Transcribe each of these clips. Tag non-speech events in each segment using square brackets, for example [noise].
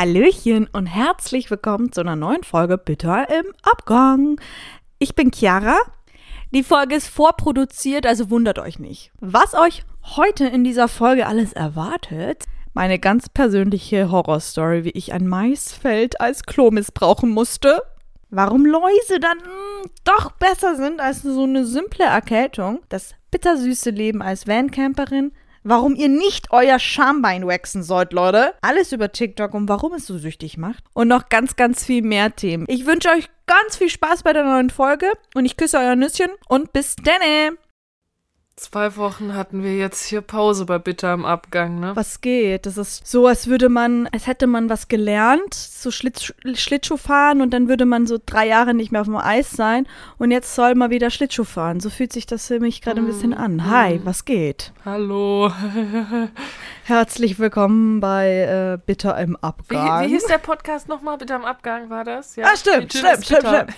Hallöchen und herzlich willkommen zu einer neuen Folge Bitter im Abgang. Ich bin Chiara. Die Folge ist vorproduziert, also wundert euch nicht. Was euch heute in dieser Folge alles erwartet, meine ganz persönliche Horrorstory, wie ich ein Maisfeld als Klo missbrauchen musste. Warum Läuse dann mh, doch besser sind als so eine simple Erkältung. Das bittersüße Leben als Vancamperin. Warum ihr nicht euer Schambein waxen sollt, Leute. Alles über TikTok und warum es so süchtig macht. Und noch ganz, ganz viel mehr Themen. Ich wünsche euch ganz viel Spaß bei der neuen Folge und ich küsse euer Nüsschen und bis denne. Zwei Wochen hatten wir jetzt hier Pause bei Bitter am Abgang, ne? Was geht? Das ist so, als würde man, als hätte man was gelernt, so Schlitz, Schlittschuh fahren und dann würde man so drei Jahre nicht mehr auf dem Eis sein und jetzt soll man wieder Schlittschuh fahren. So fühlt sich das für mich gerade ein bisschen an. Hi, was geht? Hallo. [laughs] Herzlich willkommen bei äh, Bitter im Wie, Abgang. wie hieß der Podcast nochmal? Bitter am Abgang war das? Ja. Ah, stimmt, stimmt, stimmt, [laughs] stimmt.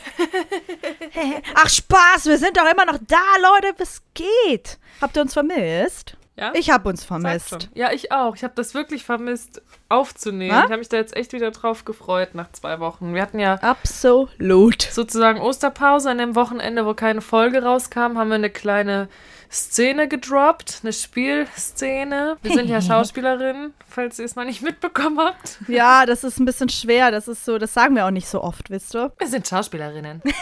Ach, Spaß, wir sind doch immer noch da, Leute, was geht? Habt ihr uns vermisst? Ja? Ich hab uns vermisst. Ja, ich auch. Ich habe das wirklich vermisst, aufzunehmen. Na? Ich habe mich da jetzt echt wieder drauf gefreut nach zwei Wochen. Wir hatten ja Absolut. sozusagen Osterpause an dem Wochenende, wo keine Folge rauskam, haben wir eine kleine Szene gedroppt, eine Spielszene. Wir sind ja [laughs] Schauspielerinnen, falls ihr es noch nicht mitbekommen habt. Ja, das ist ein bisschen schwer. Das ist so, das sagen wir auch nicht so oft, wisst ihr? Wir sind Schauspielerinnen. [laughs]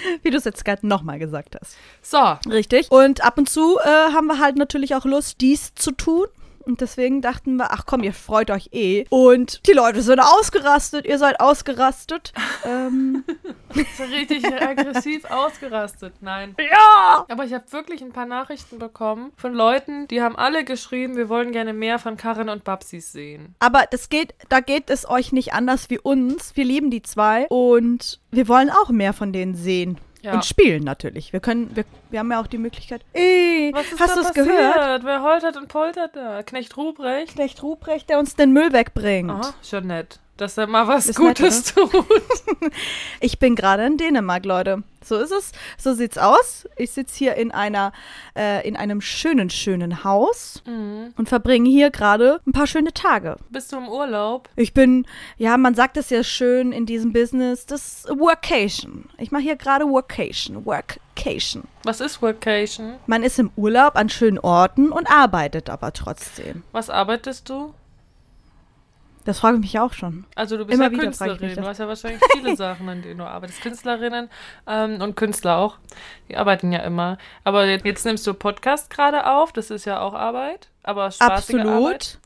[laughs] Wie du es jetzt gerade nochmal gesagt hast. So, Richtig. Und ab und zu äh, haben wir halt natürlich auch Lust, dies zu tun. Und deswegen dachten wir, ach komm, ihr freut euch eh. Und die Leute sind ausgerastet, ihr seid ausgerastet. [laughs] ähm, [laughs] richtig aggressiv ausgerastet. Nein. ja! Aber ich habe wirklich ein paar Nachrichten bekommen von Leuten, die haben alle geschrieben, wir wollen gerne mehr von Karin und Babsis sehen. Aber das geht, da geht es euch nicht anders wie uns. Wir lieben die zwei und wir wollen auch mehr von denen sehen. Ja. Und spielen natürlich. Wir können, wir, wir haben ja auch die Möglichkeit. Ey, Was ist hast du es gehört? Wer holtert und poltert da? Knecht Ruprecht? Knecht Ruprecht, der uns den Müll wegbringt. Aha, schon nett. Dass er mal was Ist nett, Gutes tut. [laughs] Ich bin gerade in Dänemark, Leute. So ist es. So sieht's aus. Ich sitze hier in einer, äh, in einem schönen, schönen Haus Mhm. und verbringe hier gerade ein paar schöne Tage. Bist du im Urlaub? Ich bin, ja, man sagt es ja schön in diesem Business, das Workation. Ich mache hier gerade Workation, Workation. Was ist Workation? Man ist im Urlaub an schönen Orten und arbeitet aber trotzdem. Was arbeitest du? Das frage ich mich auch schon. Also du bist Immer ja wieder Künstlerin. Du hast ja wahrscheinlich viele Sachen, an denen du arbeitest. Künstlerinnen ähm, und Künstler auch. Die arbeiten ja immer. Aber jetzt, jetzt nimmst du Podcast gerade auf. Das ist ja auch Arbeit. Aber spaßige Absolut. Arbeit.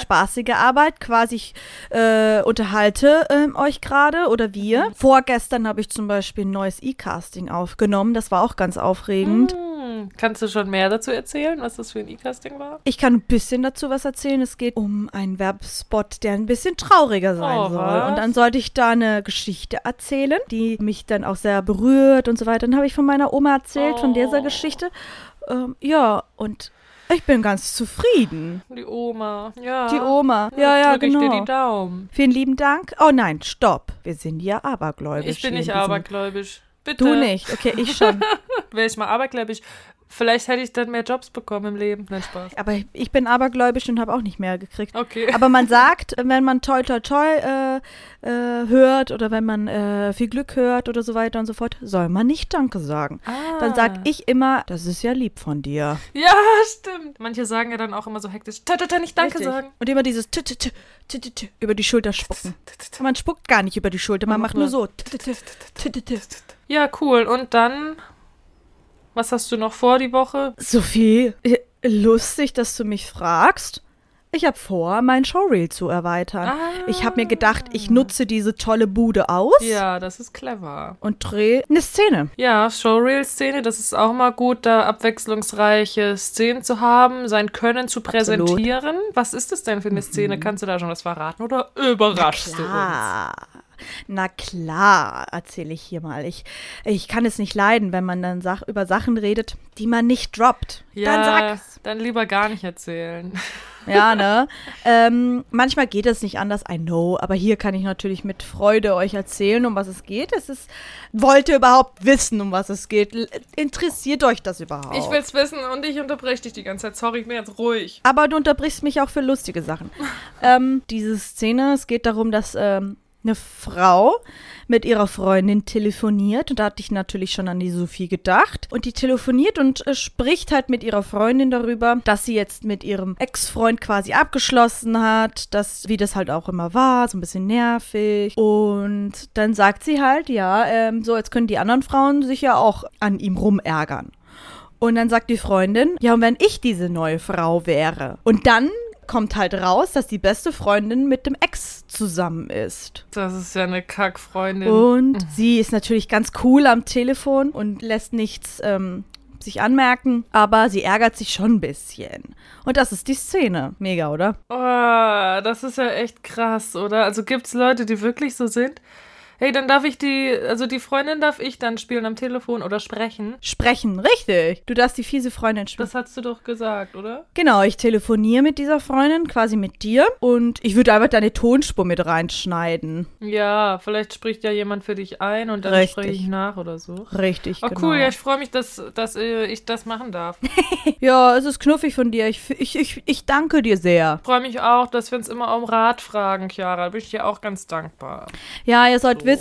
Spaßige Arbeit, quasi ich äh, unterhalte ähm, euch gerade oder wir. Vorgestern habe ich zum Beispiel ein neues E-Casting aufgenommen. Das war auch ganz aufregend. Hm, Kannst du schon mehr dazu erzählen, was das für ein E-Casting war? Ich kann ein bisschen dazu was erzählen. Es geht um einen Werbespot, der ein bisschen trauriger sein Oh, soll. was? Und dann sollte ich da eine Geschichte erzählen, die mich dann auch sehr berührt und so weiter. Dann habe ich von meiner Oma erzählt, von dieser Oh. Geschichte. Ähm, ja, und ich bin ganz zufrieden. Die Oma. Ja. Die Oma. Ja, ja, drück ich dir genau. die Daumen. Vielen lieben Dank. Oh nein, stopp. Wir sind ja abergläubisch. Ich bin nicht abergläubisch. Bitte. Du nicht. Okay, ich schon. [laughs] Wäre ich mal abergläubisch. Vielleicht hätte ich dann mehr Jobs bekommen im Leben. Nein, Spaß. Aber ich bin abergläubisch und habe auch nicht mehr gekriegt. Okay. Aber man sagt, wenn man toi toi toi äh, äh, hört oder wenn man äh, viel Glück hört oder so weiter und so fort, soll man nicht Danke sagen. Ah. Dann sag ich immer, das ist ja lieb von dir. Ja, stimmt. Manche sagen ja dann auch immer so hektisch, ta, nicht Danke Richtig. sagen. Und immer dieses t -t -t -t -t -t über die Schulter spucken. Man spuckt gar nicht über die Schulter, man macht nur so. Ja, cool. Und dann, was hast du noch vor die Woche? Sophie, äh, lustig, dass du mich fragst. Ich habe vor, mein Showreel zu erweitern. Ah. Ich habe mir gedacht, ich nutze diese tolle Bude aus Ja, das ist clever. und drehe eine Szene. Ja, Showreel-Szene, das ist auch mal gut, da abwechslungsreiche Szenen zu haben, sein Können zu präsentieren. Was ist das denn für eine Szene? Kannst du da schon was verraten oder überraschst du uns? Na klar, erzähle ich hier mal. Ich, ich kann es nicht leiden, wenn man dann sach über Sachen redet, die man nicht droppt. Ja, dann sag's. dann lieber gar nicht erzählen. Ja, [laughs] ne? ähm, manchmal geht es nicht anders, I know. Aber hier kann ich natürlich mit Freude euch erzählen, um was es geht. Es ist, wollt ihr überhaupt wissen, um was es geht? Interessiert euch das überhaupt? Ich will's wissen und ich unterbreche dich die ganze Zeit. Sorry, ich bin jetzt ruhig. Aber du unterbrichst mich auch für lustige Sachen. [laughs] ähm, diese Szene, es geht darum, dass ähm, eine Frau mit ihrer Freundin telefoniert. Und da hatte ich natürlich schon an die Sophie gedacht. Und die telefoniert und äh, spricht halt mit ihrer Freundin darüber, dass sie jetzt mit ihrem Ex-Freund quasi abgeschlossen hat, dass, wie das halt auch immer war, so ein bisschen nervig. Und dann sagt sie halt, ja, ähm, so, jetzt können die anderen Frauen sich ja auch an ihm rumärgern. Und dann sagt die Freundin, ja, und wenn ich diese neue Frau wäre? Und dann kommt halt raus, dass die beste Freundin mit dem Ex zusammen ist. Das ist ja eine Kackfreundin. Und sie ist natürlich ganz cool am Telefon und lässt nichts ähm, sich anmerken, aber sie ärgert sich schon ein bisschen. Und das ist die Szene. Mega, oder? Oh, das ist ja echt krass, oder? Also gibt's Leute, die wirklich so sind? Hey, dann darf ich die, also die Freundin darf ich dann spielen am Telefon oder sprechen. Sprechen, richtig. Du darfst die fiese Freundin sprechen. Das hast du doch gesagt, oder? Genau, ich telefoniere mit dieser Freundin, quasi mit dir. Und ich würde einfach deine Tonspur mit reinschneiden. Ja, vielleicht spricht ja jemand für dich ein und dann Richtig. spreche ich nach oder so. Richtig, Oh genau. cool, ja, ich freue mich, dass, dass äh, ich das machen darf. Ich [laughs] Ja, es ist knuffig von dir. Ich, ich, ich, ich danke dir sehr. freue mich auch, dass wir uns immer um Rat fragen, Chiara. Da bin ich dir auch ganz dankbar. Ja, ihr sollt So. wissen,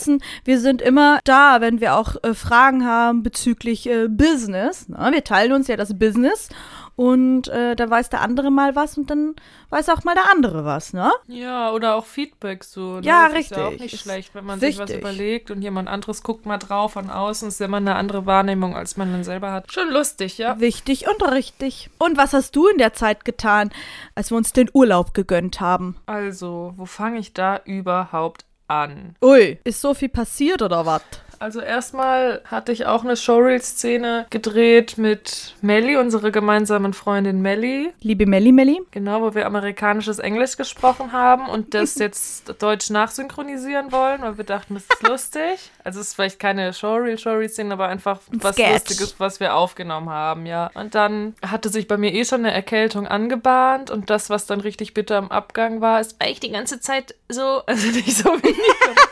wir sind immer da, wenn wir auch äh, Fragen haben bezüglich äh, Business. Na, wir teilen uns ja das Business und äh, da weiß der andere mal was und dann weiß auch mal der andere was, ne? Ja, oder auch Feedback so. Ne? Ja, das Ist ja auch richtig. nicht Ist schlecht, wenn man sich was überlegt und jemand anderes guckt mal drauf von außen. Ist ja immer eine andere Wahrnehmung, als man dann selber hat. Schon lustig, ja. Wichtig und richtig. Und was hast du in der Zeit getan, als wir uns den Urlaub gegönnt haben? Also, wo fange ich da überhaupt an? Ui, ist so viel passiert oder was? Also erstmal hatte ich auch eine Showreel-Szene gedreht mit Melly, unsere gemeinsamen Freundin Melly. Liebe Melli Melli? Genau, wo wir amerikanisches Englisch gesprochen haben und das [laughs] jetzt deutsch nachsynchronisieren wollen, weil wir dachten, das ist lustig. Also es ist vielleicht keine Showreel, Showreel-Szene, aber einfach was Sketch. Lustiges, was wir aufgenommen haben, ja. Und dann hatte sich bei mir eh schon eine Erkältung angebahnt und das, was dann richtig bitter am Abgang war, ist, weil ich die ganze Zeit so, [laughs] also nicht so wie [laughs]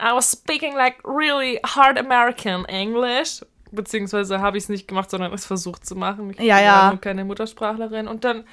I was speaking like really hard American English. Beziehungsweise habe ich es nicht gemacht, sondern es versucht zu machen. Ich Ja, bin ja. nur keine Muttersprachlerin. Und dann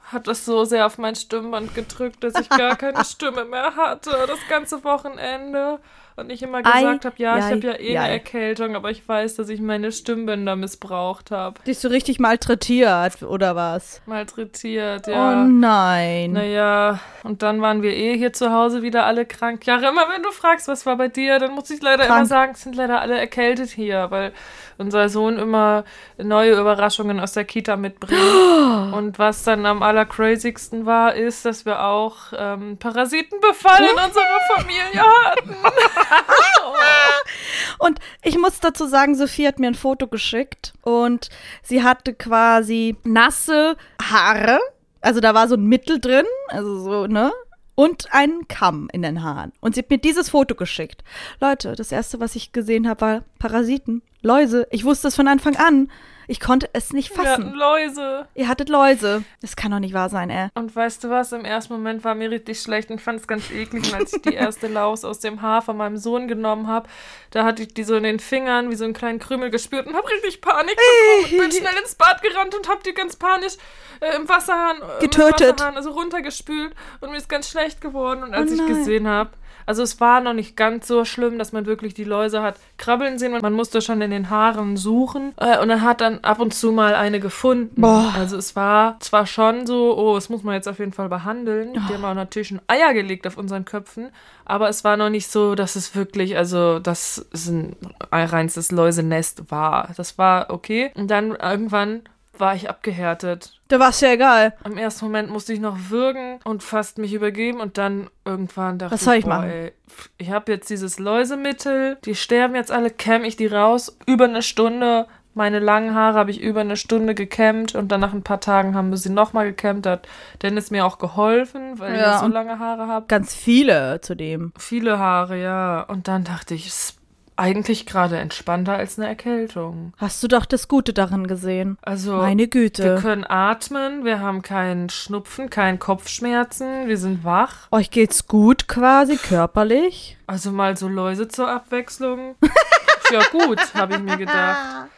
hat das so sehr auf mein Stimmband gedrückt, dass ich gar keine [laughs] Stimme mehr hatte, das ganze Wochenende. Und ich immer Ei, gesagt habe, ja, ich jei, habe ja eh eine jei. Erkältung, aber ich weiß, dass ich meine Stimmbänder missbraucht habe. Dich so richtig malträtiert oder was? Malträtiert, ja. Oh nein. Naja, und dann waren wir eh hier zu Hause wieder alle krank. Ja, immer wenn du fragst, was war bei dir, dann muss ich leider Krank. immer sagen, es sind leider alle erkältet hier, weil unser Sohn immer neue Überraschungen aus der Kita mitbringt. [gasps] Und was dann am allercrazigsten war, ist, dass wir auch ähm, Parasitenbefall in unserer Familie hatten. [laughs] Und ich muss dazu sagen, Sophie hat mir ein Foto geschickt und sie hatte quasi nasse Haare. Also da war so ein Mittel drin, also so, ne? Und einen Kamm in den Haaren. Und sie hat mir dieses Foto geschickt. Leute, das erste, was ich gesehen habe, war Parasiten, Läuse. Ich wusste es von Anfang an. Ich konnte es nicht Wir hatten fassen. Läuse. Ihr hattet Läuse. Das kann doch nicht wahr sein, ey. Und weißt du was, im ersten Moment war mir richtig schlecht und ich fand es ganz eklig, und als ich die erste Laus aus dem Haar von meinem Sohn genommen habe, da hatte ich die so in den Fingern wie so einen kleinen Krümel gespürt und habe richtig Panik bekommen und bin schnell ins Bad gerannt und habe die ganz panisch äh, im Wasserhahn, äh, Getötet. Wasserhahn also runtergespült und mir ist ganz schlecht geworden und als Oh ich gesehen habe, also es war noch nicht ganz so schlimm, dass man wirklich die Läuse hat krabbeln sehen und man musste schon in den Haaren suchen äh, und dann hat dann ab und zu mal eine gefunden. Boah. Also es war zwar schon so, oh, das muss man jetzt auf jeden Fall behandeln. Die haben auch natürlich schon Eier gelegt auf unseren Köpfen, aber es war noch nicht so, dass es wirklich, also das ist ein reinstes Läusenest war. Das war okay. Und dann irgendwann war ich abgehärtet. Da war es ja egal. Am ersten Moment musste ich noch würgen und fast mich übergeben und dann irgendwann dachte Was soll ich boah, machen? Ey, ich habe jetzt dieses Läusemittel, die sterben jetzt alle, kämm ich die raus, über eine Stunde Meine langen Haare habe ich über eine Stunde gekämmt und dann nach ein paar Tagen haben wir sie nochmal gekämmt. Hat Dennis mir auch geholfen, weil Ja, ich so lange Haare habe. Ganz viele zudem. Viele Haare, ja. Und dann dachte ich, es eigentlich gerade entspannter als eine Erkältung. Hast du doch das Gute darin gesehen. Also, Meine wir Güte. können atmen, wir haben keinen Schnupfen, keinen Kopfschmerzen, wir sind wach. Euch geht's gut quasi körperlich. Also mal so Läuse zur Abwechslung. [laughs] ja gut, habe ich mir gedacht.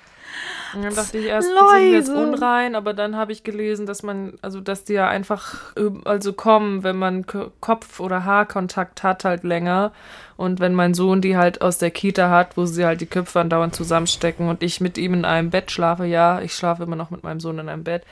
Und dann dachte ich erst, die sind jetzt Läuse. unrein, aber dann habe ich gelesen, dass man, also dass die ja einfach, ähm, also kommen, wenn man Kopf- oder Haarkontakt hat, halt länger. Und wenn mein Sohn die halt aus der Kita hat, wo sie halt die Köpfe andauernd zusammenstecken und ich mit ihm in einem Bett schlafe, ja, ich schlafe immer noch mit meinem Sohn in einem Bett.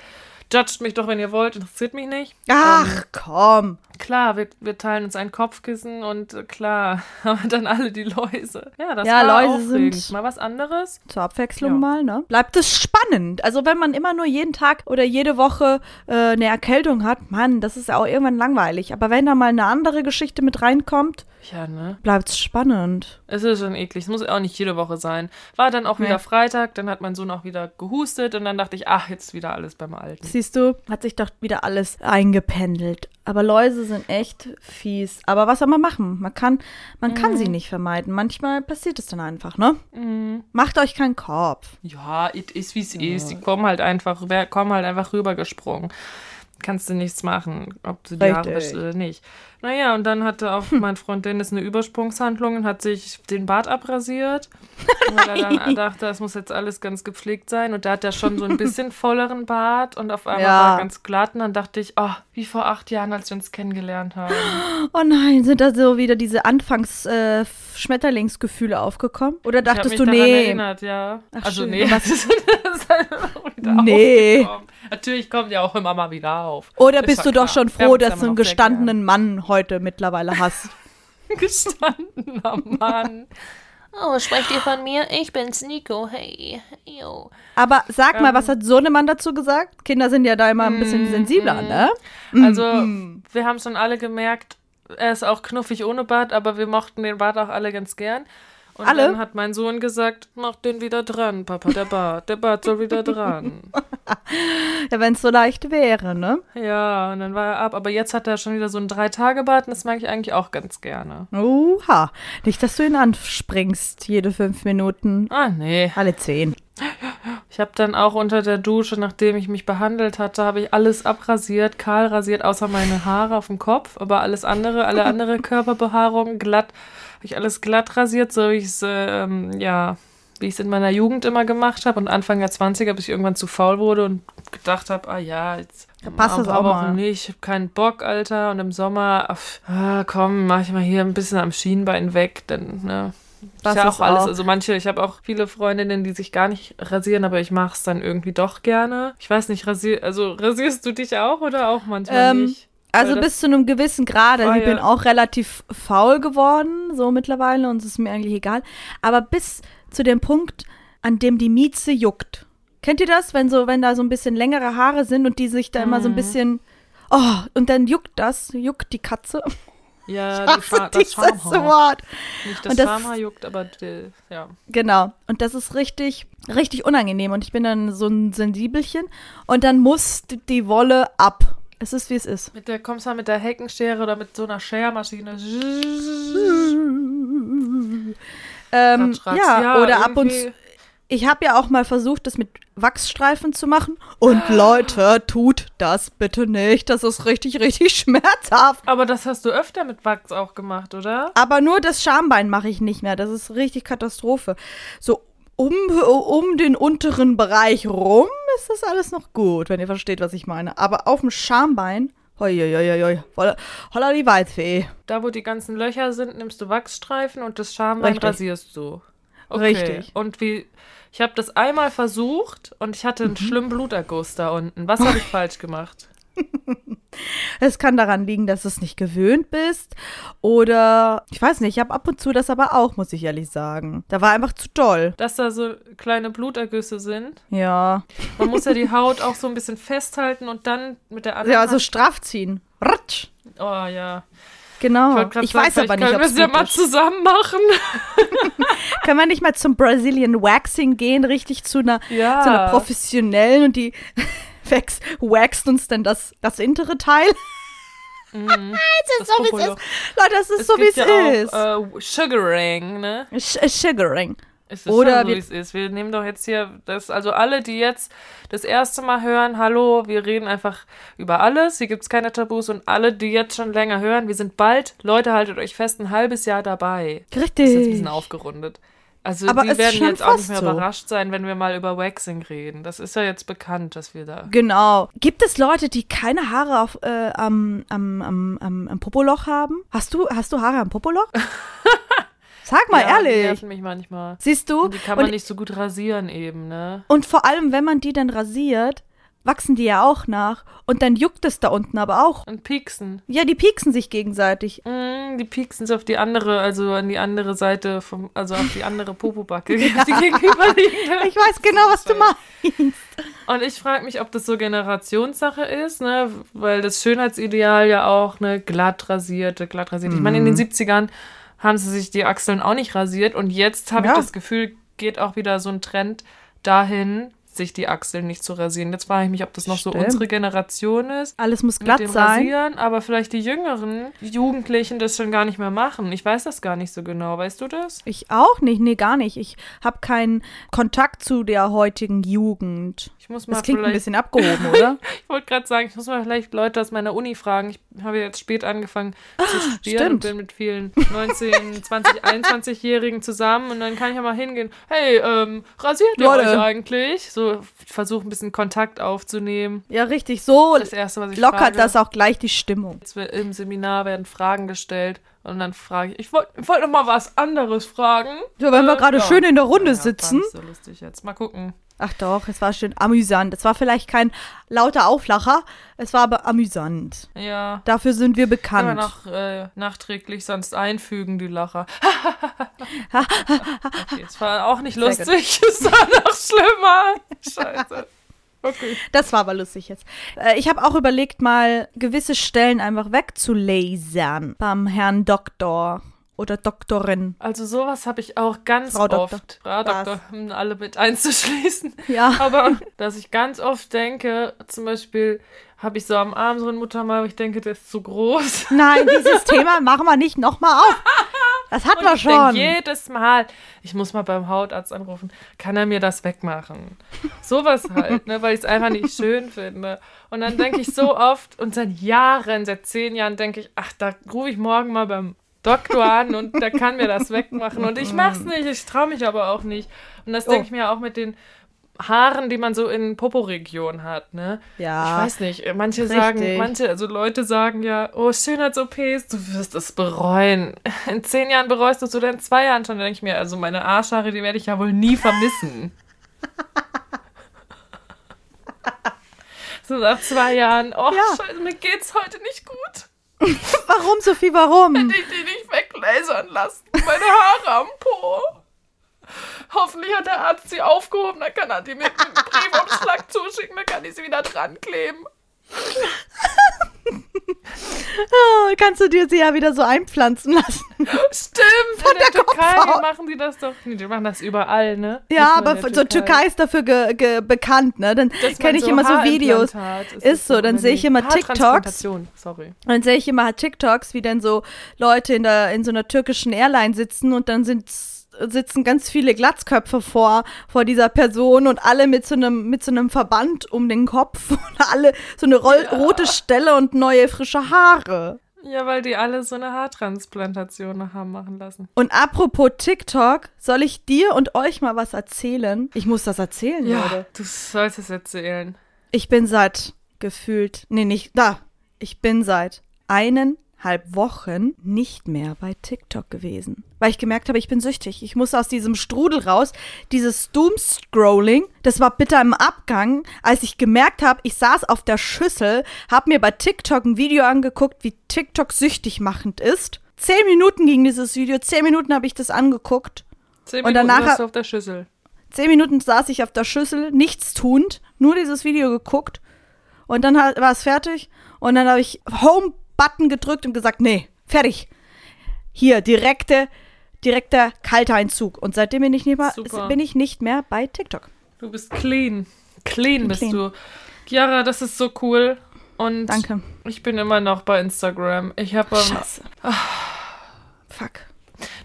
Judgt mich doch, wenn ihr wollt, interessiert mich nicht. Ach, komm. Klar, wir, wir teilen uns ein Kopfkissen und äh, klar, [laughs] haben dann alle die Läuse. Ja, das Ja, war Läuse aufregend. sind- Mal was anderes. Zur Abwechslung Ja. mal, ne? Bleibt es spannend. Also wenn man immer nur jeden Tag oder jede Woche äh, eine Erkältung hat, Mann, das ist ja auch irgendwann langweilig. Aber wenn da mal eine andere Geschichte mit reinkommt, Ja, ne? bleibt es spannend. Es ist schon eklig. Es muss auch nicht jede Woche sein. War dann auch Nee. wieder Freitag, dann hat mein Sohn auch wieder gehustet und dann dachte ich, ach, jetzt wieder alles beim Alten. Siehst du, hat sich doch wieder alles eingependelt. Aber Läuse sind echt fies. Aber was soll man machen? Man kann, man kann sie nicht vermeiden. Manchmal passiert es dann einfach, ne? Mhm. Macht euch keinen Kopf. Ja, it is wie es ist. Die kommen halt einfach, kommen halt einfach rübergesprungen. Kannst du nichts machen, ob du die Haare Richtig. wäschst oder nicht. Naja, und dann hatte auch mein Freund Dennis eine Übersprungshandlung und hat sich den Bart abrasiert. weil er dann dachte, das muss jetzt alles ganz gepflegt sein. Und da hat er schon so ein [laughs] bisschen volleren Bart und auf einmal Ja. war er ganz glatt. Und dann dachte ich, oh, wie vor acht Jahren, als wir uns kennengelernt haben. Oh nein, sind da so wieder diese Anfangs-Schmetterlingsgefühle aufgekommen? Oder dachtest mich du, daran nee? erinnert, ja. Ach, also schön. nee, [laughs] das ist, halt [laughs] wieder Nee. aufgekommen. Natürlich kommt ja auch immer mal wieder auf. Oder Ist bist du doch klar. schon Wir haben froh, dass du einen gestandenen Mann heute mittlerweile hast? [laughs] Gestandener Mann. Oh, sprecht ihr von mir? Ich bin's, Nico. Hey. Yo. Aber sag Ähm. mal, was hat Sohnemann dazu gesagt? Kinder sind ja da immer ein bisschen sensibler, ne? Also, wir haben schon alle gemerkt, er ist auch knuffig ohne Bart, aber wir mochten den Bart auch alle ganz gern. Und Alle? dann hat mein Sohn gesagt, mach den wieder dran, Papa, der Bart. Der Bart soll wieder dran. [laughs] Ja, wenn es so leicht wäre, ne? ja, und dann war er ab. Aber jetzt hat er schon wieder so einen Drei-Tage-Bart und das mag ich eigentlich auch ganz gerne. Oha. Nicht, dass du ihn anspringst, jede fünf Minuten. Ah, nee. Alle zehn. [gasps] Ich habe dann auch unter der Dusche, nachdem ich mich behandelt hatte, habe ich alles abrasiert, kahl rasiert, außer meine Haare auf dem Kopf, aber alles andere, alle [laughs] andere Körperbehaarung glatt, habe ich alles glatt rasiert, so wie ich es, ähm, ja, wie ich es in meiner Jugend immer gemacht habe und Anfang der 20er, bis ich irgendwann zu faul wurde und gedacht habe, ah ja, jetzt Da passt das paar auch mal. nicht, ich habe keinen Bock, Alter, und im Sommer, ach, ah, komm, mach ich mal hier ein bisschen am Schienbein weg, denn, ne, Das ist ja auch alles. auch- Also manche, ich habe auch viele Freundinnen, die sich gar nicht rasieren, aber ich mache es dann irgendwie doch gerne. Ich weiß nicht, rasier, also rasierst du dich auch oder auch manchmal Ähm, nicht? Also bis zu einem gewissen Grad. Also ich bin auch relativ faul geworden, so mittlerweile, und es ist mir eigentlich egal. Aber bis zu dem Punkt, an dem die Mieze juckt. Kennt ihr das, wenn so, wenn da so ein bisschen längere Haare sind und die sich da Mhm. immer so ein bisschen. Oh, und dann juckt das, juckt die Katze. Ja, Ich hasse das dieses Schamhaar. Wort. Nicht das, Und das- juckt, aber die, ja. Genau. Und das ist richtig, richtig unangenehm. Und ich bin dann so ein Sensibelchen. Und dann muss die- Wolle ab. Es ist, wie es ist. Mit der kommst du mit der Heckenschere oder mit so einer Schermaschine. [laughs] Ähm, ratsch. ja, oder ab und irgendwie- Ich habe ja auch mal versucht, das mit Wachsstreifen zu machen. Und Leute, tut das bitte nicht. Das ist richtig, richtig [laughs] schmerzhaft. Aber das hast du öfter mit Wachs auch gemacht, oder? Aber nur das Schambein mache ich nicht mehr. Das ist richtig Katastrophe. So um, um den unteren Bereich rum ist das alles noch gut, wenn ihr versteht, was ich meine. Aber auf dem Schambein, hoi, hoi, hoi, hoi, holla, holla die Waldfee. Da, wo die ganzen Löcher sind, nimmst du Wachsstreifen und das Schambein Richtig. rasierst du. Richtig. Und wie. Ich habe das einmal versucht und ich hatte einen Mhm. schlimmen Bluterguss da unten. Was habe ich [laughs] falsch gemacht? Es kann daran liegen, dass du es nicht gewöhnt bist. Oder, ich weiß nicht, ich habe ab und zu das aber auch, muss ich ehrlich sagen. Da war einfach zu doll. Dass da so kleine Blutergüsse sind. Ja. Man muss ja die [laughs] Haut auch so ein bisschen festhalten und dann mit der anderen. Ja, also straff ziehen. Ratsch. Oh ja. Genau. grad Ich sagen, weiß aber nicht, können ob wir es es ja mal ist. zusammen machen. [laughs] Können wir nicht mal zum Brazilian Waxing gehen, richtig zu einer, Ja. zu einer professionellen und die [laughs] wax, waxt uns dann das, das hintere Teil? [laughs] Das so, wie es ist. Leute, das ist Es so, wie es ja ist. Auch, äh, Sugaring, ne? Sch- äh, Sugaring. Es ist Oder so, wie es ist. Wir nehmen doch jetzt hier das, also alle, die jetzt das erste Mal hören, hallo, wir reden einfach über alles. Hier gibt es keine Tabus und alle, die jetzt schon länger hören, wir sind bald, Leute, haltet euch fest, ein halbes Jahr dabei. Das ist jetzt ein Richtig. bisschen aufgerundet. Also Aber die werden jetzt auch nicht mehr so. überrascht sein, wenn wir mal über Waxing reden. Das ist ja jetzt bekannt, dass wir da. Genau. Gibt es Leute, die keine Haare auf, äh, am, am, am, am, am Popoloch haben? Hast du, hast du Haare am Popoloch? [laughs] Sag mal ja, Die ehrlich. nerven mich manchmal. Siehst du? Und die kann man und, nicht so gut rasieren eben, ne? und vor allem, wenn man die dann rasiert, wachsen die ja auch nach. Und dann juckt es da unten aber auch. Und pieksen. Ja, die pieksen sich gegenseitig. Mm, die pieksen so auf die andere, also an die andere Seite vom, also auf die andere [laughs] Popobacke, die. [laughs] [laughs] Ich weiß genau, was du meinst. Und ich frage mich, ob das so Generationssache ist, ne? Weil das Schönheitsideal ja auch eine glatt rasierte, glatt rasierte. Ich meine, in den Mhm. 70ern haben sie sich die Achseln auch nicht rasiert und jetzt habe Ja. ich das Gefühl, geht auch wieder so ein Trend dahin, sich die Achseln nicht zu rasieren. Jetzt frage ich mich, ob das noch so Stimmt. unsere Generation ist. Alles muss glatt sein. Rasieren, aber vielleicht die jüngeren Jugendlichen das schon gar nicht mehr machen. Ich weiß das gar nicht so genau. Weißt du das? Ich auch nicht, nee, gar nicht. Ich habe keinen Kontakt zu der heutigen Jugend. Ich muss mal Das klingt ein bisschen abgehoben, oder? [laughs] Ich wollte gerade sagen, ich muss mal vielleicht Leute aus meiner Uni fragen. Ich habe jetzt spät angefangen zu studieren Ah, stimmt. und bin mit vielen 19, 20, 21-Jährigen zusammen und dann kann ich ja mal hingehen. Hey, ähm, rasiert ihr Leute. euch eigentlich? So, versuche ein bisschen Kontakt aufzunehmen. Ja, richtig. So Das Erste, was ich lockert frage, das auch gleich die Stimmung. Jetzt im Seminar werden Fragen gestellt und dann frage ich, ich wollte wollt noch mal was anderes fragen. So, wenn wir Äh, gerade ja. schön in der Runde Ja, sitzen. so lustig jetzt. Mal gucken. Ach doch, es war schön amüsant. Es war vielleicht kein lauter Auflacher, es war aber amüsant. Ja. Dafür sind wir bekannt. noch äh, nachträglich sonst einfügen, die Lacher. [laughs] okay, es war auch nicht Sehr lustig. [laughs] Es war noch schlimmer. Scheiße. Okay. Das war aber lustig jetzt. Äh, ich habe auch überlegt, mal gewisse Stellen einfach wegzulasern beim Herrn Doktor oder Doktorin. Also sowas habe ich auch ganz Frau oft. Frau? Doktor, um alle mit einzuschließen. [laughs] Ja. Aber dass ich ganz oft denke, zum Beispiel habe ich so am Arm so einen Muttermal, ich denke, der ist zu groß. [laughs] Nein, dieses Thema machen wir nicht nochmal auf. Das hatten wir schon. jedes Mal, ich muss mal beim Hautarzt anrufen, kann er mir das wegmachen? Sowas halt, ne, weil ich es einfach nicht schön finde. Und dann denke ich so oft und seit Jahren, seit zehn Jahren denke ich, ach, da rufe ich morgen mal beim Doktor an und der kann mir das wegmachen. Und ich mach's nicht, ich traue mich aber auch nicht. Und das denke Oh. ich mir auch mit den Haaren, die man so in Popo-Region hat, ne? Ja. Ich weiß nicht, manche Richtig. sagen, manche, also Leute sagen ja, oh, Schönheits-OPs, du wirst es bereuen. [laughs] In zehn Jahren bereust du es oder in zwei Jahren schon. Da denke ich mir, also meine Arschhaare, die werde ich ja wohl nie vermissen. [laughs] so nach zwei Jahren, oh, Ja. scheiße, mir geht's heute nicht gut. [laughs] Warum, Sophie, warum? Hätte ich die nicht weglasern lassen. Meine Haare am Po. Hoffentlich hat der Arzt sie aufgehoben, dann kann er die mir mit einem Briefumschlag zuschicken, dann kann ich sie wieder dran kleben. [laughs] Oh, kannst du dir sie ja wieder so einpflanzen lassen? [laughs] Stimmt, in der, der Türkei auf. machen die das doch. Nee, die machen das überall, ne? Ja, aber der so Türkei ist dafür ge ge bekannt, ne? Dann kenne ich immer so Videos. Haarimplantat Ist so, dann sehe ich immer TikToks. Sorry. Dann sehe ich immer TikToks, wie dann so Leute in, der, in so einer türkischen Airline sitzen und dann sind, sitzen ganz viele Glatzköpfe vor, vor dieser Person und alle mit so einem, mit so einem Verband um den Kopf [laughs] und alle so eine roll Ja. rote Stelle und neue frische Haare. Ja, weil die alle so eine Haartransplantation haben machen lassen. Und apropos TikTok, soll ich dir und euch mal was erzählen? Ich muss das erzählen, Ja, Leute. du sollst es erzählen. Ich bin seit gefühlt, nee, nicht da. Ich bin seit eineinhalb Wochen nicht mehr bei TikTok gewesen. Weil ich gemerkt habe, ich bin süchtig. Ich muss aus diesem Strudel raus. Dieses Doom-Scrolling, das war bitter im Abgang, als ich gemerkt habe, ich saß auf der Schüssel, habe mir bei TikTok ein Video angeguckt, wie TikTok süchtig machend ist. Zehn Minuten ging dieses Video, zehn Minuten habe ich das angeguckt. Zehn Und Minuten danach- warst du auf der Schüssel. Zehn Minuten saß ich auf der Schüssel, nichts tuend, nur dieses Video geguckt. Und dann war es fertig. Und dann habe ich Home-Button gedrückt und gesagt, nee, Fertig. Hier, direkte, direkter kalter Einzug. Und seitdem bin ich nicht mehr, Super. bin ich nicht mehr bei TikTok. Du bist clean. Clean bist clean. du. Chiara, das ist so cool. Und Danke. ich bin immer noch bei Instagram. Ich habe Scheiße. Fuck.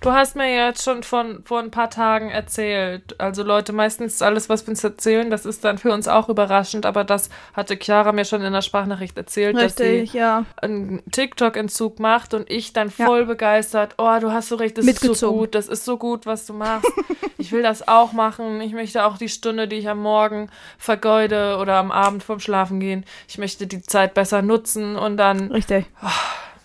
Du hast mir jetzt schon von vor ein paar Tagen erzählt. Also Leute, meistens alles, was wir uns erzählen, das ist dann für uns auch überraschend, aber das hatte Chiara mir schon in der Sprachnachricht erzählt, dass Richtig, sie ja. einen TikTok-Entzug macht und ich dann Ja. voll begeistert. Oh, du hast so recht, das ist so Mitgezogen. gut, das ist so gut, was du machst. [laughs] ich will das auch machen. Ich möchte auch die Stunde, die ich am Morgen vergeude oder am Abend vorm Schlafen gehen, ich möchte die Zeit besser nutzen und dann Richtig.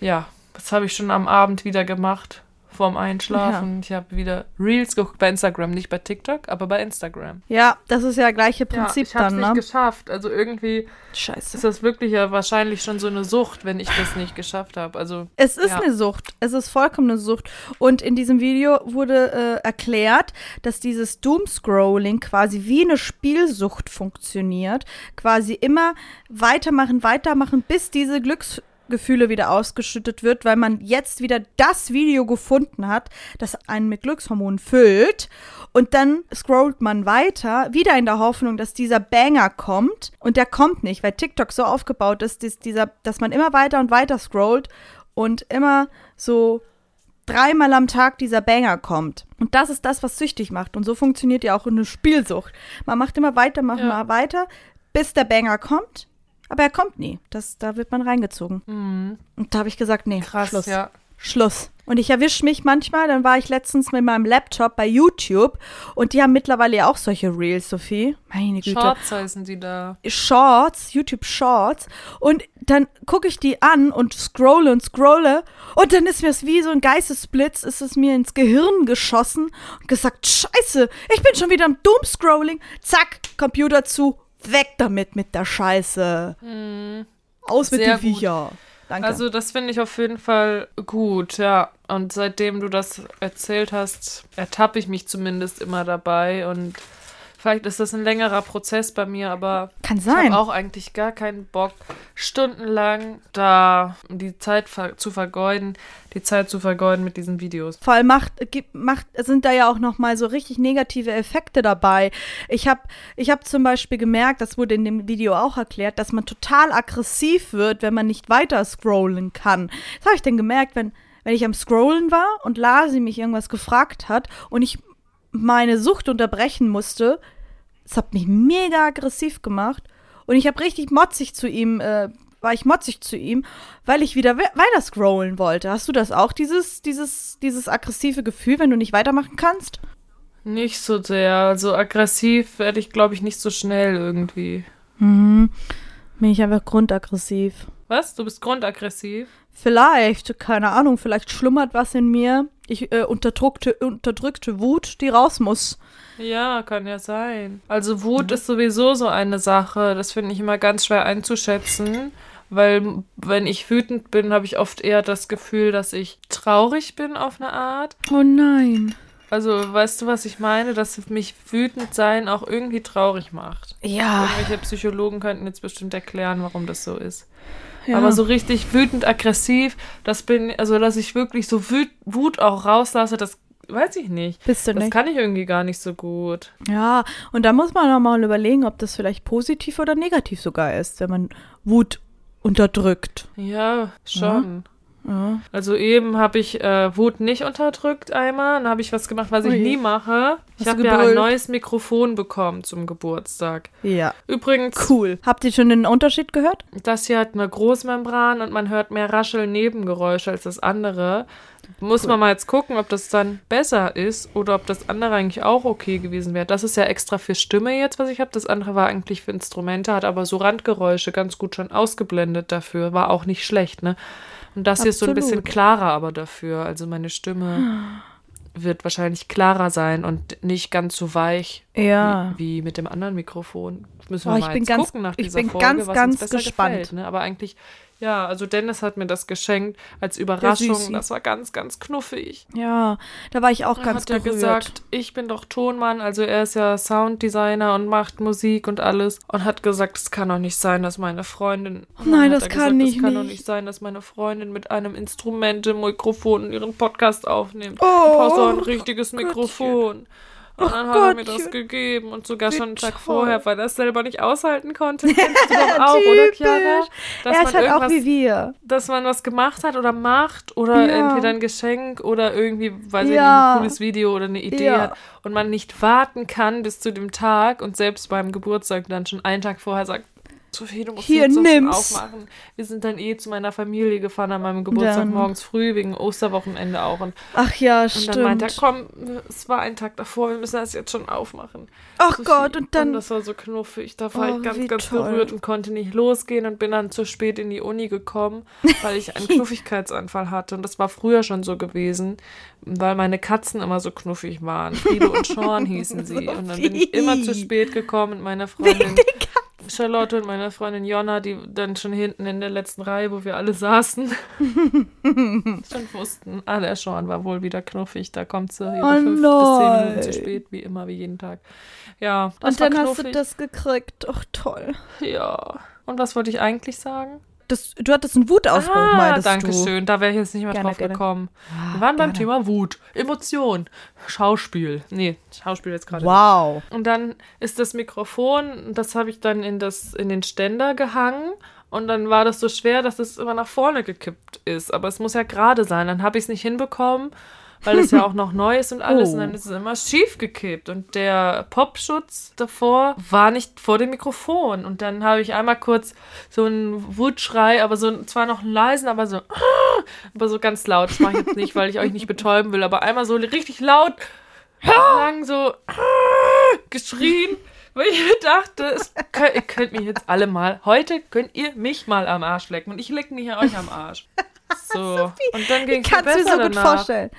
ja, das habe ich schon am Abend wieder gemacht, vorm Einschlafen. Ich habe wieder Reels geguckt bei Instagram, nicht bei TikTok, aber bei Instagram. Ja, das ist ja gleiche Prinzip ja, ich habe es dann, nicht ne? geschafft. Also irgendwie Scheiße. ist das wirklich ja wahrscheinlich schon so eine Sucht, wenn ich das nicht geschafft habe. Also Es ist Ja. eine Sucht. Es ist vollkommen eine Sucht. Und in diesem Video wurde äh, erklärt, dass dieses Doomscrolling quasi wie eine Spielsucht funktioniert. Quasi immer weitermachen, weitermachen, bis diese Glücksgefühle wieder ausgeschüttet wird, weil man jetzt wieder das Video gefunden hat, das einen mit Glückshormonen füllt. Und dann scrollt man weiter, wieder in der Hoffnung, dass dieser Banger kommt. Und der kommt nicht, weil TikTok so aufgebaut ist, dass, dieser, dass man immer weiter und weiter scrollt und immer so dreimal am Tag dieser Banger kommt. Und das ist das, was süchtig macht. Und so funktioniert ja auch eine Spielsucht. Man macht immer weiter, macht Ja. mal weiter, bis der Banger kommt. Aber er kommt nie. Das, da wird man reingezogen. Und da habe ich gesagt, nee, Mhm. krass, Schluss. ja. Schluss. Und ich erwische mich manchmal, dann war ich letztens mit meinem Laptop bei YouTube und die haben mittlerweile ja auch solche Reels, Sophie. Meine Güte. Shorts heißen die da. Shorts, YouTube Shorts und dann gucke ich die an und scrolle und scrolle und dann ist mir es wie so ein Geistesblitz, ist es mir ins Gehirn geschossen und gesagt, scheiße, ich bin schon wieder am Doomscrolling. Zack, Computer zu, weg damit mit der Scheiße. Aus mit Sehr den Viecher. Danke. Also das finde ich auf jeden Fall gut, ja. Und seitdem du das erzählt hast, ertappe ich mich zumindest immer dabei und vielleicht ist das ein längerer Prozess bei mir, aber Kann ich sein. habe auch eigentlich gar keinen Bock, stundenlang da die Zeit ver zu vergeuden, die Zeit zu vergeuden mit diesen Videos. Vor allem macht, macht, sind da ja auch noch mal so richtig negative Effekte dabei. Ich habe ich hab zum Beispiel gemerkt, das wurde in dem Video auch erklärt, dass man total aggressiv wird, wenn man nicht weiter scrollen kann. Das habe ich dann gemerkt, wenn, wenn ich am Scrollen war und Lasi mich irgendwas gefragt hat und ich meine Sucht unterbrechen musste. Das hat mich mega aggressiv gemacht. Und ich habe richtig motzig zu ihm, äh, war ich motzig zu ihm, weil ich wieder we weiter scrollen wollte. Hast du das auch, dieses, dieses, dieses aggressive Gefühl, wenn du nicht weitermachen kannst? Nicht so sehr, also aggressiv werde ich glaube ich nicht so schnell irgendwie. Mhm. Bin ich einfach grundaggressiv. Was? Du bist grundaggressiv? Vielleicht, keine Ahnung, vielleicht schlummert was in mir. Ich äh, unterdrückte, unterdrückte Wut, die raus muss. Ja, kann ja sein. Also Wut ist sowieso so eine Sache. Das finde ich immer ganz schwer einzuschätzen. Weil wenn ich wütend bin, habe ich oft eher das Gefühl, dass ich traurig bin auf eine Art. Oh nein. Also weißt du, was ich meine? Dass mich wütend sein auch irgendwie traurig macht. Ja. Irgendwelche Psychologen könnten jetzt bestimmt erklären, warum das so ist. Ja. Aber so richtig wütend aggressiv, das bin, also dass ich wirklich so Wut, Wut auch rauslasse, das weiß ich nicht. Bist du Das nicht? kann ich irgendwie gar nicht so gut. Ja, und da muss man auch mal überlegen, ob das vielleicht positiv oder negativ sogar ist, wenn man Wut unterdrückt. Ja, schon. Ja. Also eben habe ich äh, Wut nicht unterdrückt einmal. Dann habe ich was gemacht, was ich Ui. nie mache. Ich Hast du habe ja ein neues Mikrofon bekommen zum Geburtstag. ja. Übrigens, Cool. Habt ihr schon den Unterschied gehört? das hier hat eine Großmembran und man hört mehr Raschel-Nebengeräusche als das andere. Muss man mal jetzt gucken, ob das dann besser ist oder ob das andere eigentlich auch okay gewesen wäre. Das ist ja extra für Stimme jetzt, was ich habe. Das andere war eigentlich für Instrumente, hat aber so Randgeräusche ganz gut schon ausgeblendet dafür. War auch nicht schlecht, ne? Und das hier ist so ein bisschen Absolut. klarer aber dafür. Also meine Stimme wird wahrscheinlich klarer sein und nicht ganz so weich Ja. wie, wie mit dem anderen Mikrofon. Müssen wir Oh, ich mal bin jetzt ganz- gucken nach ich dieser bin Folge, ganz, was ganz uns besser gespannt. gefällt. Ne? Aber eigentlich, Ja, also Dennis hat mir das geschenkt als Überraschung. Das war ganz, ganz knuffig. Ja, da war ich auch ganz hat er berührt. gesagt, ich bin doch Tonmann, also er ist ja Sounddesigner und macht Musik und alles und hat gesagt, es kann doch nicht sein, dass meine Freundin Und dann Nein, hat das er kann gesagt, ich Es kann doch nicht. nicht sein, dass meine Freundin mit einem Instrument im Mikrofon ihren Podcast aufnimmt. Oh, du brauchst ein richtiges Gottchen. Mikrofon. Und dann hat er mir Gottchen. das gegeben und sogar Wie schon einen Tag toll. vorher, weil er es selber nicht aushalten konnte. [laughs] Kennst du doch auch, oder Chiara? Dass er man ist halt auch wie wir. dass man was gemacht hat oder macht oder Ja. entweder ein Geschenk oder irgendwie, weiß ich nicht, Ja. ein cooles Video oder eine Idee Ja. hat und man nicht warten kann bis zu dem Tag und selbst beim Geburtstag dann schon einen Tag vorher sagt, Sophie, du musst Hier, nimm's. aufmachen. Wir sind dann eh zu meiner Familie gefahren an meinem Geburtstag Dann. morgens früh, wegen Osterwochenende auch. Und, Ach ja, und stimmt. dann meinte er, komm, es war ein Tag davor, wir müssen das jetzt schon aufmachen. Ach Sophie. Gott, und dann. das war so knuffig. Da war Oh, ich ganz, ganz toll. berührt und konnte nicht losgehen und bin dann zu spät in die Uni gekommen, weil ich einen [laughs] Knuffigkeitsanfall hatte. Und das war früher schon so gewesen, weil meine Katzen immer so knuffig waren. Friede und Sean [laughs] hießen sie. Und dann bin ich immer zu spät gekommen mit meiner Freundin. Charlotte und meine Freundin Jonna, die dann schon hinten in der letzten Reihe, wo wir alle saßen, [laughs] schon wussten, ah, der Sean war wohl wieder knuffig, da kommt sie jede Oh fünf bis zehn Minuten zu nein. spät, wie immer, wie jeden Tag. Ja, das und dann war hast du knuffig. das gekriegt. Ach toll. Ja. Und was wollte ich eigentlich sagen? Das, du hattest einen Wutausbruch, ah, meintest danke du. schön. Da wäre ich jetzt nicht mehr Gerne, drauf gerne. gekommen. Ah, Wir waren beim gerne. Thema Wut, Emotion, Schauspiel. Nee, Schauspiel jetzt gerade. Wow. Und dann ist das Mikrofon, das habe ich dann in, das, in den Ständer gehangen. Und dann war das so schwer, dass es immer nach vorne gekippt ist. Aber es muss ja gerade sein. Dann habe ich es nicht hinbekommen, weil es ja auch noch neu ist und alles. Oh. Und dann ist es immer schief gekippt. Und der Popschutz davor war nicht vor dem Mikrofon. Und dann habe ich einmal kurz so einen Wutschrei, aber so zwar noch einen leisen, aber so, [gasps] aber so ganz laut. Das mache ich jetzt nicht, weil ich euch nicht betäuben will. Aber einmal so richtig laut, lang so [gasps] geschrien, weil ich mir dachte, es könnt, ihr könnt mich jetzt alle mal, heute könnt ihr mich mal am Arsch lecken und ich lecke nicht euch am Arsch. [laughs] So, und dann ging es Kannst du so gut danach. vorstellen.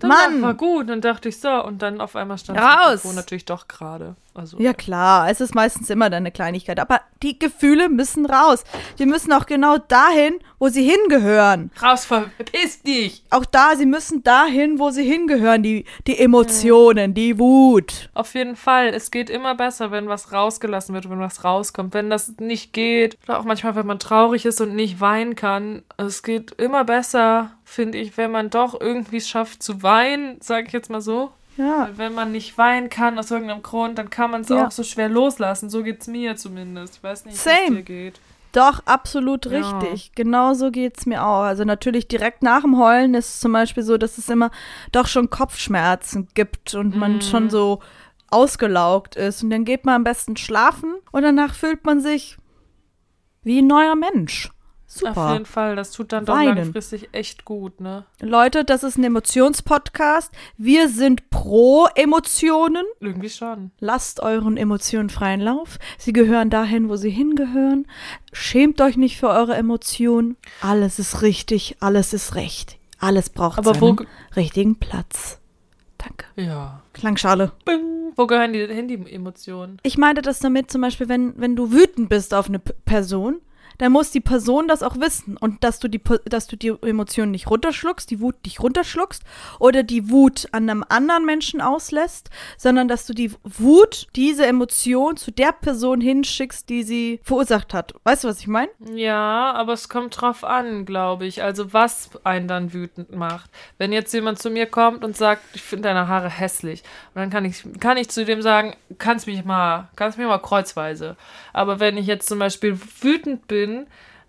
War Mann. gut, dann dachte ich so, und dann auf einmal stand Raus. das Mikrofon natürlich doch gerade. Also, Ja klar, es ist meistens immer dann eine Kleinigkeit, aber die Gefühle müssen raus. Die müssen auch genau dahin, wo sie hingehören. raus, verpiss dich! Auch da, sie müssen dahin, wo sie hingehören, die, die Emotionen, die Wut. Auf jeden Fall, es geht immer besser, wenn was rausgelassen wird, wenn was rauskommt. Wenn das nicht geht, oder auch manchmal, wenn man traurig ist und nicht weinen kann, es geht immer besser, finde ich, wenn man doch irgendwie schafft zu weinen, sage ich jetzt mal so. Ja. Weil Wenn man nicht weinen kann aus irgendeinem Grund, dann kann man es Ja. auch so schwer loslassen. So geht's mir zumindest. Ich weiß nicht, wie es dir geht. Doch, absolut Ja. richtig. Genau so geht's mir auch. Also natürlich direkt nach dem Heulen ist es zum Beispiel so, dass es immer doch schon Kopfschmerzen gibt und man Mhm. schon so ausgelaugt ist. Und dann geht man am besten schlafen und danach fühlt man sich wie ein neuer Mensch. Auf Super. jeden Fall, das tut dann doch Weinen. langfristig echt gut, ne? Leute, das ist ein Emotionspodcast. Wir sind pro Emotionen. Irgendwie schon. Lasst euren Emotionen freien Lauf. Sie gehören dahin, wo sie hingehören. Schämt euch nicht für eure Emotionen. Alles ist richtig, alles ist recht. Alles braucht Aber seinen richtigen Platz. Danke. Ja. Klangschale. Bing. Wo gehören die hin, die Emotionen? Ich meinte das damit zum Beispiel, wenn, wenn du wütend bist auf eine Person, dann muss die Person das auch wissen. Und dass du die, dass du die Emotionen nicht runterschluckst, die Wut nicht runterschluckst oder die Wut an einem anderen Menschen auslässt, sondern dass du die Wut, diese Emotion zu der Person hinschickst, die sie verursacht hat. Weißt du, was ich meine? Ja, aber es kommt drauf an, glaube ich. Also was einen dann wütend macht. Wenn jetzt jemand zu mir kommt und sagt, ich finde deine Haare hässlich, und dann kann ich, kann ich zu dem sagen, kannst mich mal, kannst mich mal kreuzweise. Aber wenn ich jetzt zum Beispiel wütend bin,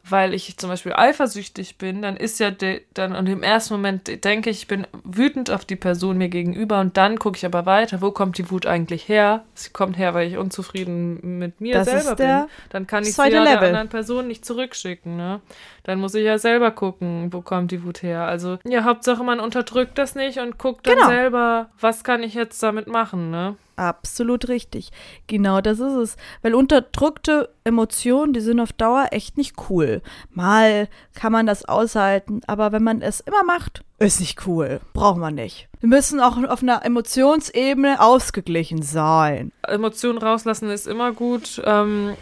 weil ich zum Beispiel eifersüchtig bin, dann ist ja de, dann und im ersten Moment denke ich, ich bin wütend auf die Person mir gegenüber und dann gucke ich aber weiter, wo kommt die Wut eigentlich her? Sie kommt her, weil ich unzufrieden mit mir Das selber bin. Dann kann ich sie ja der anderen Person nicht zurückschicken, ne? Dann muss ich ja selber gucken, wo kommt die Wut her. Also, ja, Hauptsache man unterdrückt das nicht und guckt dann Genau. selber, was kann ich jetzt damit machen, ne? Absolut richtig. Genau das ist es. Weil unterdrückte Emotionen, die sind auf Dauer echt nicht cool. Mal kann man das aushalten, aber wenn man es immer macht, ist nicht cool. Braucht man nicht. Wir müssen auch auf einer Emotionsebene ausgeglichen sein. Emotionen rauslassen ist immer gut. Ähm,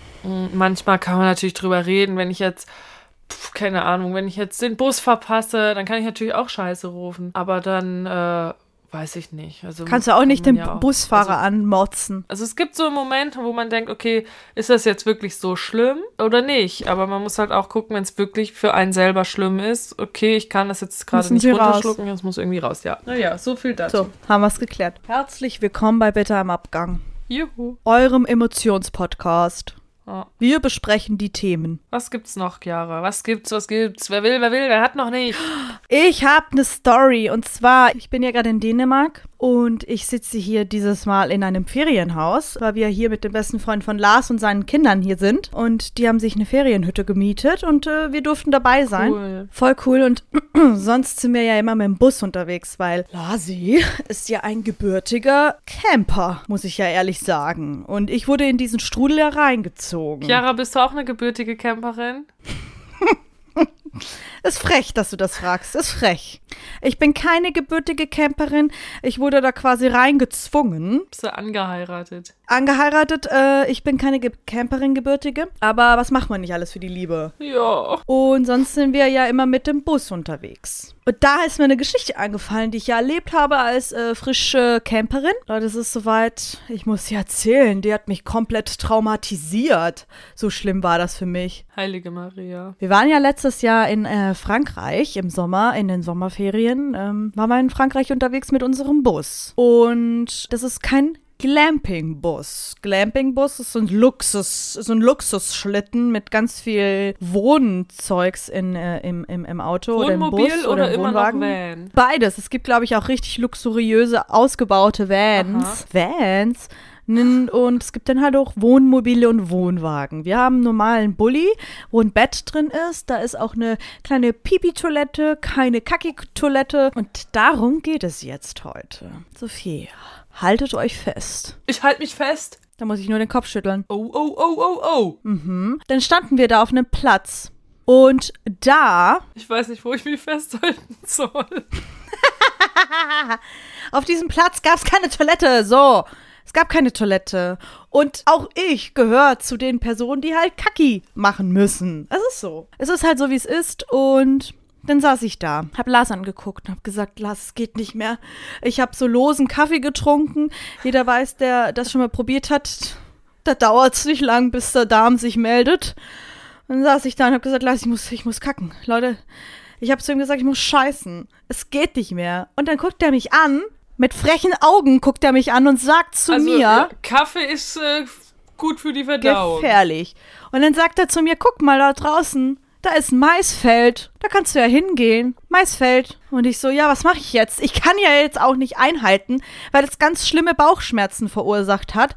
manchmal kann man natürlich drüber reden, wenn ich jetzt keine Ahnung, wenn ich jetzt den Bus verpasse, dann kann ich natürlich auch Scheiße rufen. Aber dann, äh, weiß ich nicht. Also Kannst du auch nicht den ja auch- Busfahrer Also, anmotzen. also es gibt so Momente, wo man denkt, okay, ist das jetzt wirklich so schlimm oder nicht? Aber man muss halt auch gucken, wenn es wirklich für einen selber schlimm ist. Okay, ich kann das jetzt gerade nicht Sie raus. runterschlucken, das muss irgendwie raus. Ja, naja, so viel dazu. So, haben wir es geklärt. Herzlich willkommen bei Bitter im Abgang, Juhu. eurem Emotionspodcast. Ja. Wir besprechen die Themen. Was gibt's noch, Chiara? Was gibt's, was gibt's? Wer will, wer will, wer hat noch nicht? Ich habe eine Story und zwar, ich bin ja gerade in Dänemark und ich sitze hier dieses Mal in einem Ferienhaus, weil wir hier mit dem besten Freund von Lars und seinen Kindern hier sind und die haben sich eine Ferienhütte gemietet und äh, wir durften dabei sein. Cool. Voll cool und [clears throat] sonst sind wir ja immer mit dem Bus unterwegs, weil Lasi [laughs] ist ja ein gebürtiger Camper, muss ich ja ehrlich sagen. Und ich wurde in diesen Strudel ja reingezogen. Chiara, bist du auch eine gebürtige Camperin? [laughs] Ist frech, dass du das fragst. Ist frech. Ich bin keine gebürtige Camperin. Ich wurde da quasi reingezwungen. Bist du angeheiratet? Angeheiratet, äh, ich bin keine Ge Camperin gebürtige. Aber was macht man nicht alles für die Liebe? Ja. Und sonst sind wir ja immer mit dem Bus unterwegs. Und da ist mir eine Geschichte eingefallen, die ich ja erlebt habe als äh, frische Camperin. Leute, es ist soweit, ich muss sie erzählen, die hat mich komplett traumatisiert. So schlimm war das für mich. Heilige Maria. Wir waren ja letztes Jahr in äh, Frankreich im Sommer, in den Sommerferien, ähm, waren wir in Frankreich unterwegs mit unserem Bus. Und das ist kein Glamping-Bus. Glamping-Bus ist so ein Luxus, so ein Luxusschlitten mit ganz viel Wohnzeugs in, äh, im, im, im Auto oder im Wohnmobil Bus oder, oder, im Wohnwagen. Van? Beides. Es gibt, glaube ich, auch richtig luxuriöse, ausgebaute Vans. Vans. Und es gibt dann halt auch Wohnmobile und Wohnwagen. Wir haben einen normalen Bulli, wo ein Bett drin ist. Da ist auch eine kleine Pipi-Toilette, keine Kacki-Toilette. Und darum geht es jetzt heute. Sophie, haltet euch fest. Ich halte mich fest. Da muss ich nur den Kopf schütteln. Oh, oh, oh, oh, oh. Mhm. Dann standen wir da auf einem Platz. Und da Ich weiß nicht, wo ich mich festhalten [laughs] soll. [laughs] Auf diesem Platz gab es keine Toilette. So. Es gab keine Toilette. Und auch ich gehöre zu den Personen, die halt Kacki machen müssen. Es ist so. Es ist halt so, wie es ist. Und dann saß ich da, hab Lars angeguckt und hab gesagt, Lars, es geht nicht mehr. Ich hab so losen Kaffee getrunken. Jeder weiß, der das schon mal probiert hat, da dauert es nicht lang, bis der Darm sich meldet. Dann saß ich da und hab gesagt, Lars, ich muss, ich muss kacken. Leute, ich habe zu ihm gesagt, ich muss scheißen. Es geht nicht mehr. Und dann guckt er mich an, mit frechen Augen guckt er mich an und sagt zu also, mir, ja, Kaffee ist äh, gut für die Verdauung. gefährlich. Und dann sagt er zu mir, guck mal da draußen, da ist ein Maisfeld. Da kannst du ja hingehen. Maisfeld. Und ich so, ja, was mache ich jetzt? Ich kann ja jetzt auch nicht einhalten, weil es ganz schlimme Bauchschmerzen verursacht hat.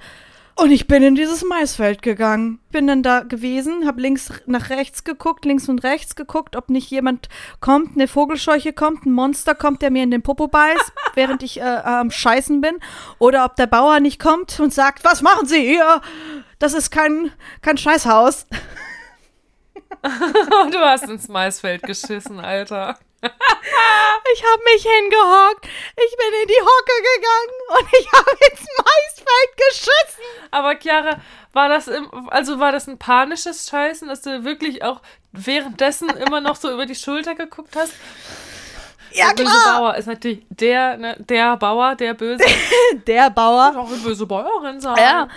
Und ich bin in dieses Maisfeld gegangen. Bin dann da gewesen, hab links nach rechts geguckt, links und rechts geguckt, ob nicht jemand kommt, eine Vogelscheuche kommt, ein Monster kommt, der mir in den Popo beißt, [laughs] während ich äh, am Scheißen bin. Oder ob der Bauer nicht kommt und sagt, was machen Sie hier? Das ist kein, kein Scheißhaus. [laughs] du hast ins Maisfeld geschissen, Alter. [laughs] Ich habe mich hingehockt, ich bin in die Hocke gegangen und ich habe ins Maisfeld geschissen. Aber Chiara, war das im, also war das ein panisches Scheißen, dass du wirklich auch währenddessen [laughs] immer noch so über die Schulter geguckt hast? Ja, der böse Bauer ist natürlich der, ne, der Bauer, der böse. [laughs] Der Bauer. auch eine böse Bäuerin sein. Ja.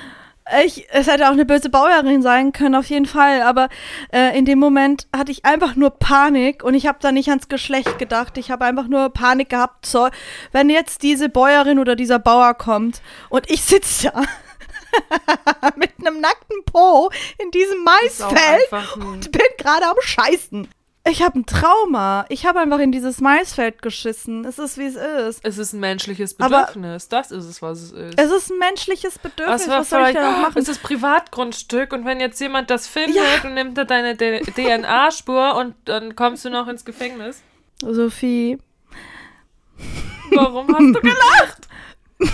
Ich, es hätte auch eine böse Bäuerin sein können, auf jeden Fall. Aber äh, in dem Moment hatte ich einfach nur Panik und ich habe da nicht ans Geschlecht gedacht. Ich habe einfach nur Panik gehabt. So, wenn jetzt diese Bäuerin oder dieser Bauer kommt und ich sitze da [laughs] mit einem nackten Po in diesem Maisfeld und bin gerade am Scheißen. Ich habe ein Trauma. Ich habe einfach in dieses Maisfeld geschissen. Es ist, wie es ist. Es ist ein menschliches Aber- Bedürfnis. das ist es, was es ist. Es ist ein menschliches Bedürfnis. Was Was soll ich da noch machen? es ist Privatgrundstück und wenn jetzt jemand das findet Ja. und nimmt da deine DNA-Spur und dann kommst du noch ins Gefängnis. Sophie, Warum hast du gelacht? [laughs]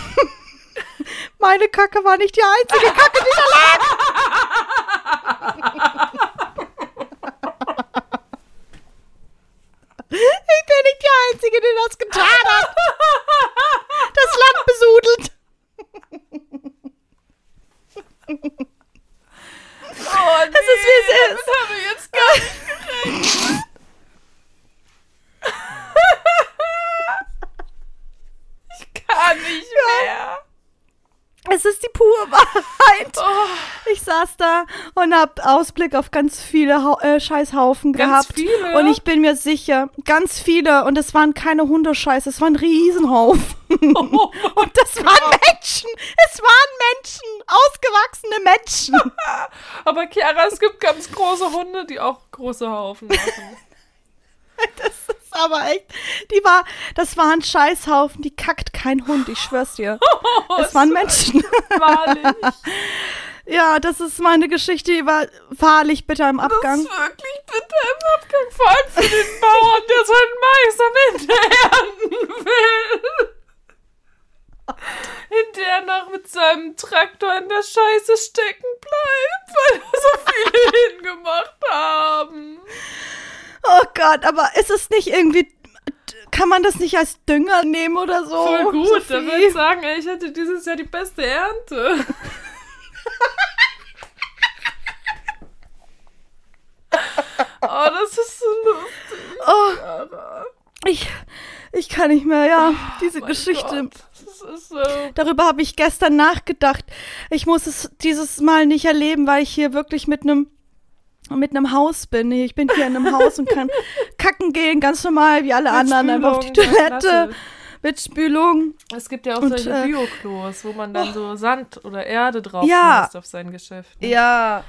meine Kacke war nicht die einzige Kacke, die da lag. [laughs] Ich bin nicht die Einzige, die das getan hat. Das Land besudelt. Oh nee, das ist wie es ist. Das habe ich jetzt gar nicht gerechnet. ich kann nicht mehr gerechnet. Wahrheit. Ich saß da und hab Ausblick auf ganz viele Hau äh, Scheißhaufen Ganz gehabt. viele? Und ich bin mir sicher, ganz viele. Und es waren keine Hundescheiße, es waren Riesenhaufen. und das waren Menschen. Es waren Menschen. Ausgewachsene Menschen. [laughs] Aber Chiara, es gibt ganz große Hunde, die auch große Haufen machen. [laughs] Das aber echt. Die war, das war ein Scheißhaufen. Die kackt kein Hund, ich schwör's dir. [laughs] Es waren Menschen. Wahrlich. [laughs] Ja, das ist meine Geschichte über wahrlich bitter im Das Abgang. ist wirklich bitter im Abgang. Vor allem für den Bauern, der seinen Mais am Ende ernten will. Hinterher noch mit seinem Traktor in der Scheiße stecken bleibt, weil so viele [laughs] hingemacht haben. Oh Gott, aber ist es nicht irgendwie. Kann man das nicht als Dünger nehmen oder so? Voll gut, da Sophie? würde ich sagen, ey, ich hatte dieses Jahr die beste Ernte. oh, das ist so lustig. Oh, Chiara. ich, ich kann nicht mehr, ja. Diese Mein Geschichte. Gott, ist so. Darüber habe ich gestern nachgedacht. Ich muss es dieses Mal nicht erleben, weil ich hier wirklich mit einem mit einem Haus bin. Ich bin hier in einem Haus und kann [laughs] kacken gehen, ganz normal, wie alle Mit anderen, einfach auf die Spülung, Toilette, mit Spülung. Es gibt ja auch Und, solche äh, Bioklos, wo man dann so Sand oder Erde drauf Ja. auf sein Geschäft. ne? Ja,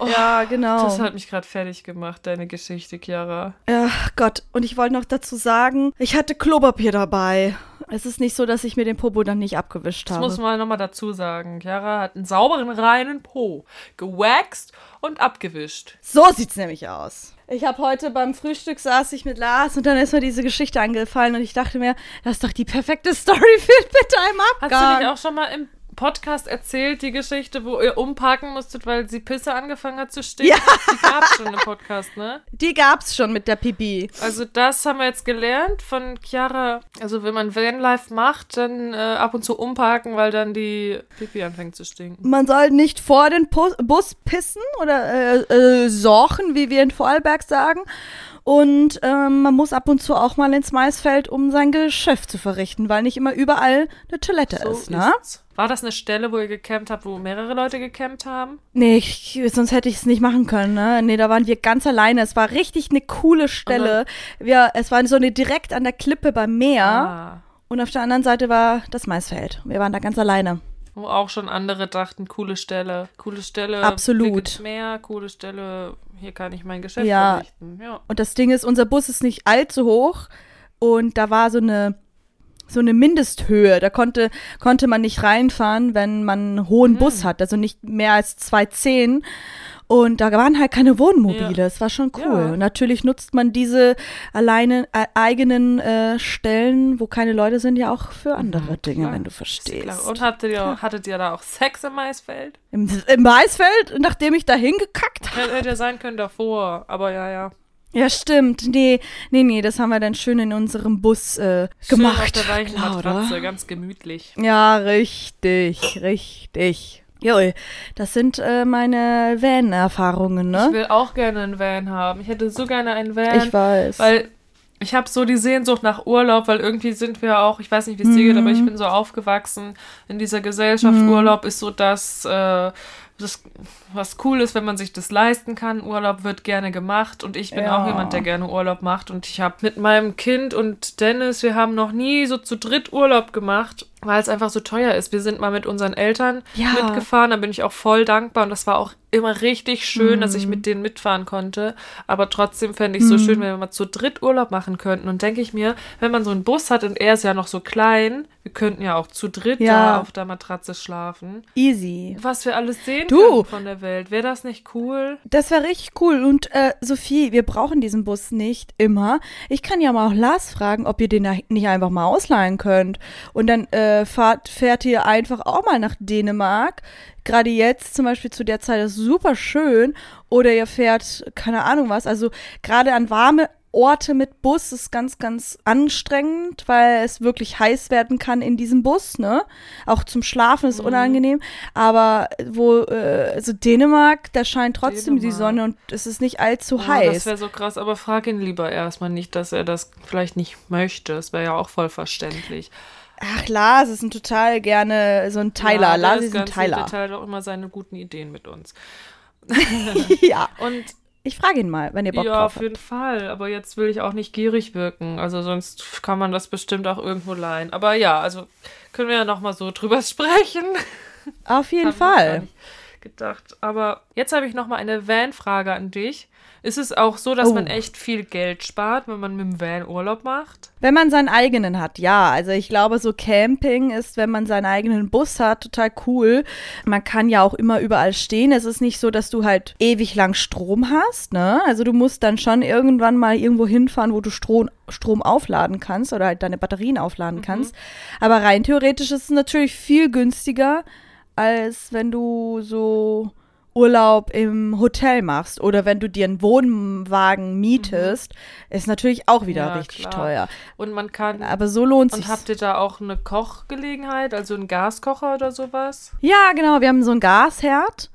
Oh, ja, genau. Das hat mich gerade fertig gemacht, deine Geschichte, Chiara. Ja, Gott. Und ich wollte noch dazu sagen, ich hatte Klopapier dabei. Es ist nicht so, dass ich mir den Popo dann nicht abgewischt Das habe. muss man nochmal dazu sagen. Chiara hat einen sauberen, reinen Po gewaxt und abgewischt. So sieht's nämlich aus. Ich habe heute beim Frühstück saß ich mit Lars und dann ist mir diese Geschichte angefallen und ich dachte mir, das ist doch die perfekte [laughs] Story für bitte Hast Abgang. du nicht auch schon mal im Podcast erzählt, die Geschichte, wo ihr umparken musstet, weil sie Pisse angefangen hat zu stinken? Ja. Die gab's schon im Podcast, ne? [laughs] Die gab's schon mit der Pipi. Also das haben wir jetzt gelernt von Chiara. Also wenn man Vanlife macht, dann äh, ab und zu umparken, weil dann die Pipi anfängt zu stinken. Man soll nicht vor den Bus pissen oder äh, äh, sorchen, wie wir in Vorarlberg sagen. Und ähm, man muss ab und zu auch mal ins Maisfeld, um sein Geschäft zu verrichten, weil nicht immer überall eine Toilette So ist, ne? ist's. War das eine Stelle, wo ihr gecampt habt, wo mehrere Leute gecampt haben? Nee, ich, sonst hätte ich es nicht machen können, ne? Nee, da waren wir ganz alleine. Es war richtig eine coole Stelle. Wir, es war so eine direkt an der Klippe beim Meer. Ah. Und auf der anderen Seite war das Maisfeld. Wir waren da ganz alleine. Wo auch schon andere dachten, coole Stelle, coole Stelle, Absolut. Meer, coole Stelle, hier kann ich mein Geschäft Ja. verrichten. Ja. Und das Ding ist, unser Bus ist nicht allzu hoch und da war so eine so eine Mindesthöhe. Da konnte konnte man nicht reinfahren, wenn man einen hohen Bus hat, also nicht mehr als 210. Und da waren halt keine Wohnmobile. Ja. Das war schon cool. Ja. Natürlich nutzt man diese alleine äh, eigenen äh, Stellen, wo keine Leute sind, ja auch für andere Dinge, Mhm. klar. wenn du verstehst. Und hattet ihr, hattet ihr da auch Sex im Maisfeld? Im, Im Maisfeld, nachdem ich da hingekackt habe. Hätte hätte ja sein können davor, aber ja, ja. Ja, stimmt. Nee, nee, nee, das haben wir dann schön in unserem Bus äh, Schön gemacht. Auf der weichen? Matratze, ganz gemütlich. Ja, richtig, richtig. Joi, das sind äh, meine Van-Erfahrungen, Ich ne? will auch gerne einen Van haben. Ich hätte so gerne einen Van. Ich weiß. Weil ich habe so die Sehnsucht nach Urlaub, weil irgendwie sind wir auch, ich weiß nicht, wie es dir geht, Mhm. aber ich bin so aufgewachsen in dieser Gesellschaft. Urlaub ist so das, äh, das, was cool ist, wenn man sich das leisten kann. Urlaub wird gerne gemacht und ich bin Ja. auch jemand, der gerne Urlaub macht. Und ich habe mit meinem Kind und Dennis, wir haben noch nie so zu dritt Urlaub gemacht, weil es einfach so teuer ist. Wir sind mal mit unseren Eltern Ja. mitgefahren, da bin ich auch voll dankbar und das war auch immer richtig schön, dass ich Mhm. mit denen mitfahren konnte. Aber trotzdem fände ich es so schön, wenn wir mal zu dritt Urlaub machen könnten. Und denke ich mir, wenn man so einen Bus hat und er ist ja noch so klein, wir könnten ja auch zu dritt Ja. da auf der Matratze schlafen. Easy. Was wir alles sehen Du. können von der Welt. Wäre das nicht cool? Das wäre richtig cool. Und äh, Sophie, wir brauchen diesen Bus nicht immer. Ich kann ja mal auch Lars fragen, ob ihr den da nicht einfach mal ausleihen könnt. Und dann äh, fahrt, fährt ihr einfach auch mal nach Dänemark. Gerade jetzt zum Beispiel zu der Zeit ist super schön. Oder ihr fährt, keine Ahnung was. Also gerade an warme Orte mit Bus ist ganz, ganz anstrengend, weil es wirklich heiß werden kann in diesem Bus, ne? Auch zum Schlafen ist unangenehm. Aber wo, äh, also Dänemark, da scheint trotzdem die Dänemark. Sonne und es ist nicht allzu das heiß. wäre so krass, aber frag ihn lieber erstmal nicht, dass er das vielleicht nicht möchte. Das wäre ja auch voll verständlich. Ach, Lars ist ein total gerne so ein Teiler. Ja, Lars ist ein Teiler. Der teilt auch immer seine guten Ideen mit uns. [laughs] [laughs] ja, Und ich frage ihn mal, wenn ihr Bock ja, drauf auf habt. jeden Fall. Aber jetzt will ich auch nicht gierig wirken. Also sonst kann man das bestimmt auch irgendwo leihen. Aber ja, also können wir ja noch mal so drüber [laughs] sprechen. Auf jeden Fall. gedacht. Aber jetzt habe ich noch mal eine Van-Frage an dich. Ist es auch so, dass Oh. man echt viel Geld spart, wenn man mit dem Van Urlaub macht? Wenn man seinen eigenen hat, ja. Also ich glaube, so Camping ist, wenn man seinen eigenen Bus hat, total cool. Man kann ja auch immer überall stehen. Es ist nicht so, dass du halt ewig lang Strom hast, ne? Also du musst dann schon irgendwann mal irgendwo hinfahren, wo du Strom, Strom aufladen kannst oder halt deine Batterien aufladen kannst. Aber rein theoretisch ist es natürlich viel günstiger, als wenn du so Urlaub im Hotel machst oder wenn du dir einen Wohnwagen mietest, ist natürlich auch wieder Ja, richtig klar. teuer. Und man kann. Aber so lohnt sich. und habt ihr da auch eine Kochgelegenheit, also einen Gaskocher oder sowas? Ja, genau. Wir haben so einen Gasherd.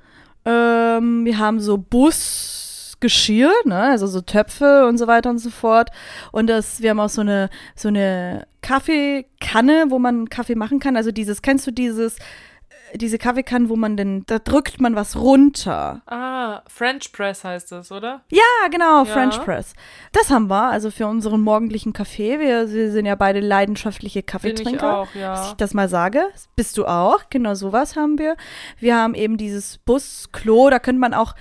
Ähm, wir haben so Busgeschirr, ne? Also so Töpfe und so weiter und so fort. Und das, wir haben auch so eine, so eine Kaffeekanne, wo man Kaffee machen kann. Also dieses, kennst du dieses, diese Kaffeekanne, wo man denn, da drückt man was runter. Ah, French Press heißt das, oder? Ja, genau, Ja. French Press. Das haben wir, also für unseren morgendlichen Kaffee. Wir, wir sind ja beide leidenschaftliche Bin ich Kaffeetrinker. auch, Dass ja. ich das mal sage. Bist du auch? Genau sowas haben wir. Wir haben eben dieses Busklo, da könnte man auch,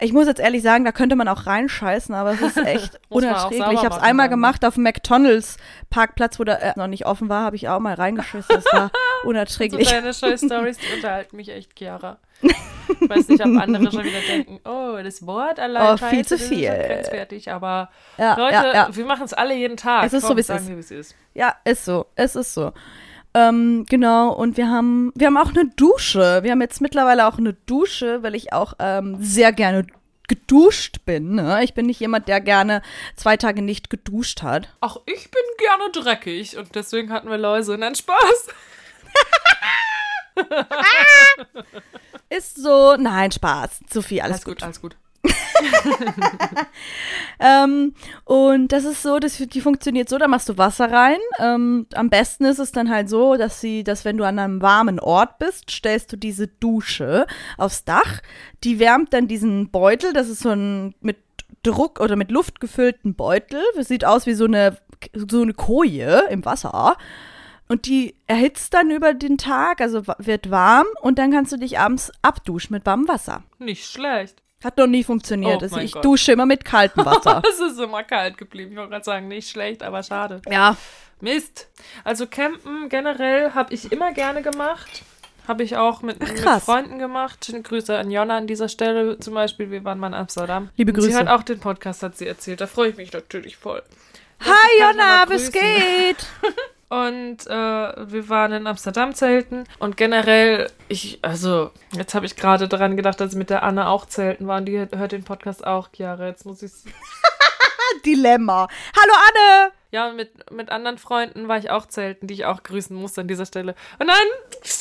ich muss jetzt ehrlich sagen, da könnte man auch reinscheißen, aber es ist [laughs] echt unerträglich. Ich habe es einmal ne? gemacht auf dem McDonalds Parkplatz, wo der äh, noch nicht offen war, habe ich auch mal reingeschissen. Das war [laughs] So unerträglich. deine scheiß Stories, die unterhalten mich echt, Chiara. Ich weiß nicht, ob [laughs] andere schon wieder denken, oh, das Wort allein Oh, viel zu ist schon viel. grenzwertig, aber ja, Leute, ja, ja. wir machen es alle jeden Tag. Es ist so, Komm, wie es ist. wie es ist. Ja, ist so. Es ist so. Ähm, genau, und wir haben, wir haben auch eine Dusche. Wir haben jetzt mittlerweile auch eine Dusche, weil ich auch ähm, sehr gerne geduscht bin. Ne? Ich bin nicht jemand, der gerne zwei Tage nicht geduscht hat. Auch ich bin gerne dreckig und deswegen hatten wir Läuse. Nein, Spaß. [laughs] Ist so, nein, Spaß. Sophie, alles, Alles gut, alles gut. [laughs] Ähm, und das ist so, dass die funktioniert so, da machst du Wasser rein. Ähm, am besten ist es dann halt so, dass sie, dass wenn du an einem warmen Ort bist, stellst du diese Dusche aufs Dach. Die wärmt dann diesen Beutel, das ist so ein mit Druck oder mit Luft gefüllten Beutel. Das sieht aus wie so eine, so eine Koje im Wasser. Und die erhitzt dann über den Tag, also wird warm und dann kannst du dich abends abduschen mit warmem Wasser. Nicht schlecht. Hat noch nie funktioniert. Oh also ich Gott. dusche immer mit kaltem Wasser. [laughs] Es ist immer kalt geblieben. Ich wollte gerade sagen, nicht schlecht, aber schade. ja, Mist. Also Campen generell habe ich immer gerne gemacht. Habe ich auch mit, mit krass. Freunden gemacht. Schöne Grüße an Jonna an dieser Stelle zum Beispiel. Wir waren mal in Amsterdam. Liebe Und Sie Grüße. hat auch den Podcast, hat sie erzählt. Da freue ich mich natürlich voll. Hi Jonna, was geht? [laughs] Und äh, wir waren in Amsterdam zelten. Und generell, ich, also, jetzt habe ich gerade daran gedacht, dass ich mit der Anne auch zelten war. Und die hört den Podcast auch, Chiara. Jetzt muss ich [laughs] Dilemma. Hallo Anne! Ja, mit, mit anderen Freunden war ich auch zelten, die ich auch grüßen muss an dieser Stelle. Und nein,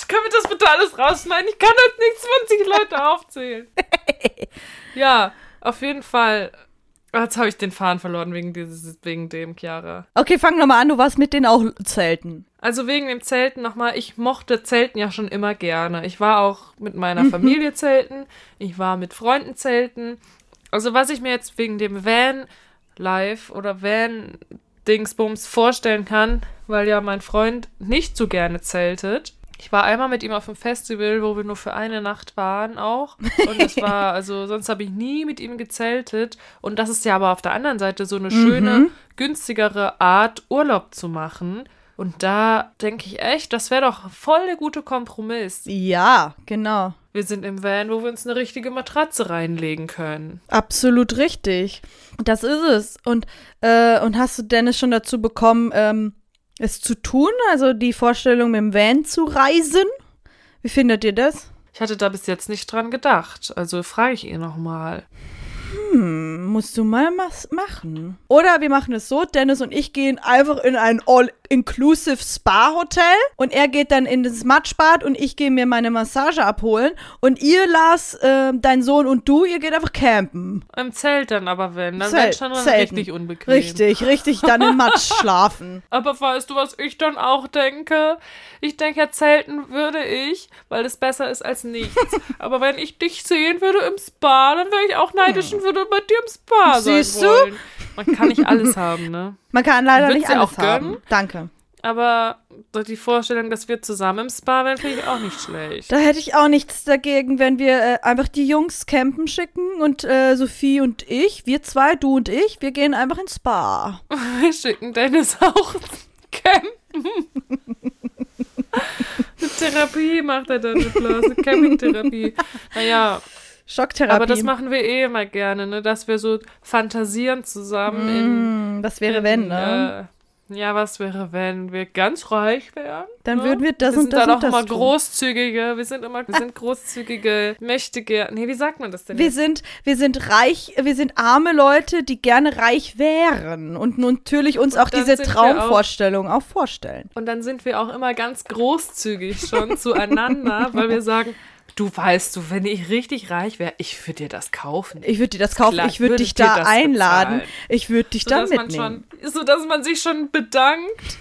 können wir das bitte alles rausschneiden? Ich kann halt nicht 20 Leute aufzählen. [laughs] ja, auf jeden Fall. Jetzt habe ich den Faden verloren wegen dieses, wegen dem, Chiara. Okay, fang nochmal an, du warst mit denen auch zelten. Also wegen dem Zelten nochmal, ich mochte Zelten ja schon immer gerne. Ich war auch mit meiner Familie zelten, ich war mit Freunden zelten. Also was ich mir jetzt wegen dem Van Life oder Van Dingsbums vorstellen kann, weil ja mein Freund nicht so gerne zeltet. Ich war einmal mit ihm auf einem Festival, wo wir nur für eine Nacht waren auch. Und das war, [laughs] also sonst habe ich nie mit ihm gezeltet. Und das ist ja aber auf der anderen Seite so eine schöne, günstigere Art, Urlaub zu machen. Und da denke ich echt, das wäre doch voll der gute Kompromiss. Ja, genau. Wir sind im Van, wo wir uns eine richtige Matratze reinlegen können. Absolut richtig. Das ist es. Und, äh, und hast du Dennis schon dazu bekommen, ähm, es zu tun? Also die Vorstellung, mit dem Van zu reisen? Wie findet ihr das? Ich hatte da bis jetzt nicht dran gedacht. Also frage ich ihn nochmal. Hm, musst du mal was machen. Oder wir machen es so, Dennis und ich gehen einfach in ein All-Inclusive Spa-Hotel und er geht dann in das Matschbad und ich gehe mir meine Massage abholen und ihr, Lars, äh, dein Sohn und du, ihr geht einfach campen. Im Zelt dann aber wenn. Dann Zelt- wird schon mal Zelten. richtig unbequem. Richtig, richtig, dann im Matsch [laughs] schlafen. Aber weißt du, was ich dann auch denke? Ich denke ja, zelten würde ich, weil es besser ist als nichts. [laughs] Aber wenn ich dich sehen würde im Spa, dann wäre ich auch neidisch und würde bei dir im Spa Siehst sein du? Man kann nicht alles haben, ne? Man kann leider nicht alles auch gönnen? haben. Danke. Aber die Vorstellung, dass wir zusammen im Spa wären, finde ich auch nicht schlecht. Da hätte ich auch nichts dagegen, wenn wir äh, einfach die Jungs campen schicken und äh, Sophie und ich, wir zwei, du und ich, wir gehen einfach ins Spa. [laughs] Wir schicken Dennis auch campen. Eine [laughs] Therapie macht er dann mit Blase. Campingtherapie. Naja, Schocktherapie. aber das machen wir eh immer gerne, ne? Dass wir so fantasieren zusammen in. Mm, was wäre wenn, ne? Äh, ja, was wäre, wenn wir ganz reich wären? Dann ne? würden wir das wir und das dann und auch das immer tun. großzügige. Wir sind immer, wir sind großzügige, mächtige. Nee, wie sagt man das denn? Wir jetzt? sind, wir sind reich, wir sind arme Leute, die gerne reich wären und natürlich uns auch dann diese Traumvorstellung auch vorstellen. Und dann sind wir auch immer ganz großzügig schon [laughs] zueinander, weil wir sagen, du weißt du, wenn ich richtig reich wäre, ich würde dir das kaufen. Ich würde dir das kaufen, Klar, ich würde würde dich da einladen, bezahlen. ich würde dich so, da dass man mitnehmen. schon, so dass man sich schon bedankt.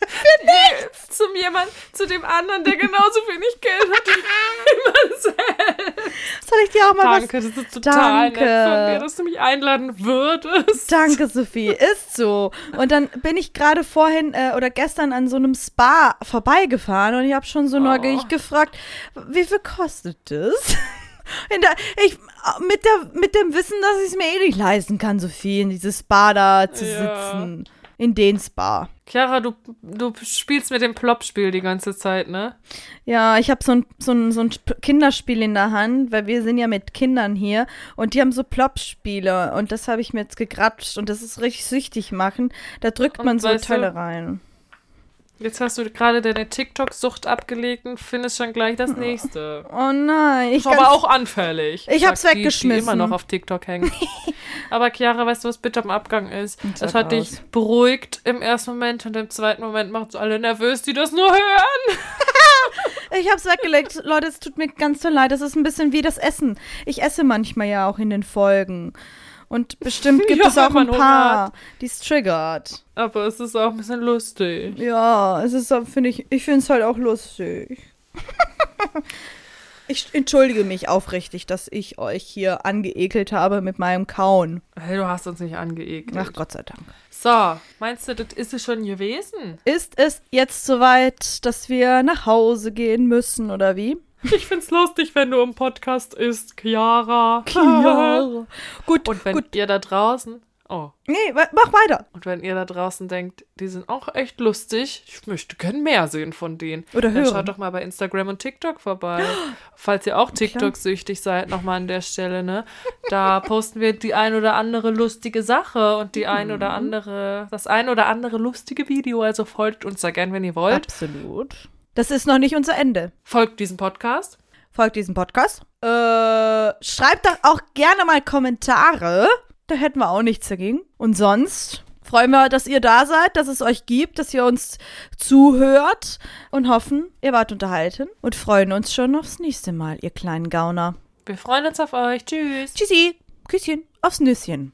[laughs] Zum jemand, zu dem anderen, der genauso wenig Geld hat wie [laughs] man selbst. Soll ich dir auch mal Danke, das ist total Danke. nett von dir, dass du mich einladen würdest. was Danke, Sophie, ist so. Und dann bin ich gerade vorhin äh, oder gestern an so einem Spa vorbeigefahren und ich habe schon so neugierig gefragt, wie viel kostet das? [laughs] In der, ich, mit, der, mit dem Wissen, dass ich es mir eh nicht leisten kann, Sophie, in dieses Spa da zu Ja. sitzen. In den Spa. Chiara, du, du spielst mit dem Plop-Spiel die ganze Zeit, ne? Ja, ich habe so ein, so, ein, so ein Sp- Kinderspiel in der Hand, weil wir sind ja mit Kindern hier und die haben so Plop-Spiele und das habe ich mir jetzt gegratscht und das ist richtig süchtig machen. Da drückt Und man so Teile rein. Jetzt hast du gerade deine TikTok-Sucht abgelegt und findest schon gleich das nächste. Oh nein, ich Ist aber auch anfällig. Ich hab's die, weggeschmissen. Die immer noch auf TikTok hängen. [laughs] aber Chiara, weißt du, was bitte am Abgang ist? Das hat aus. dich beruhigt im ersten Moment und im zweiten Moment macht es alle nervös, die das nur hören. [laughs] Ich hab's weggelegt. Leute, es tut mir ganz so leid. Das ist ein bisschen wie das Essen. Ich esse manchmal ja auch in den Folgen. Und bestimmt gibt [laughs] Ja, es auch ein paar, die es triggert. Aber es ist auch ein bisschen lustig. Ja, es ist, finde ich, ich finde es halt auch lustig. [laughs] ich entschuldige mich aufrichtig, dass ich euch hier angeekelt habe mit meinem Kauen. Hey, du hast uns nicht angeekelt. Ach Gott sei Dank. So, meinst du, das ist es schon gewesen? Ist es jetzt soweit, dass wir nach Hause gehen müssen oder wie? Ich find's lustig, wenn du im Podcast isst, Chiara. [laughs] Gut, Und wenn gut. ihr da draußen. Oh. Nee, mach weiter. Und wenn ihr da draußen denkt, die sind auch echt lustig, ich möchte gern mehr sehen von denen. Oder Dann hören. schaut doch mal bei Instagram und TikTok vorbei. Falls ihr auch TikTok-süchtig seid, nochmal an der Stelle, ne? Da posten wir die ein oder andere lustige Sache und die ein Mhm. oder andere, das ein oder andere lustige Video. Also folgt uns da gern, wenn ihr wollt. Absolut. Das ist noch nicht unser Ende. Folgt diesem Podcast. Folgt diesem Podcast. Äh, schreibt doch auch gerne mal Kommentare. Da hätten wir auch nichts dagegen. Und sonst freuen wir, dass ihr da seid, dass es euch gibt, dass ihr uns zuhört und hoffen, ihr wart unterhalten und freuen uns schon aufs nächste Mal, ihr kleinen Gauner. Wir freuen uns auf euch. Tschüss. Tschüssi. Küsschen aufs Nüsschen.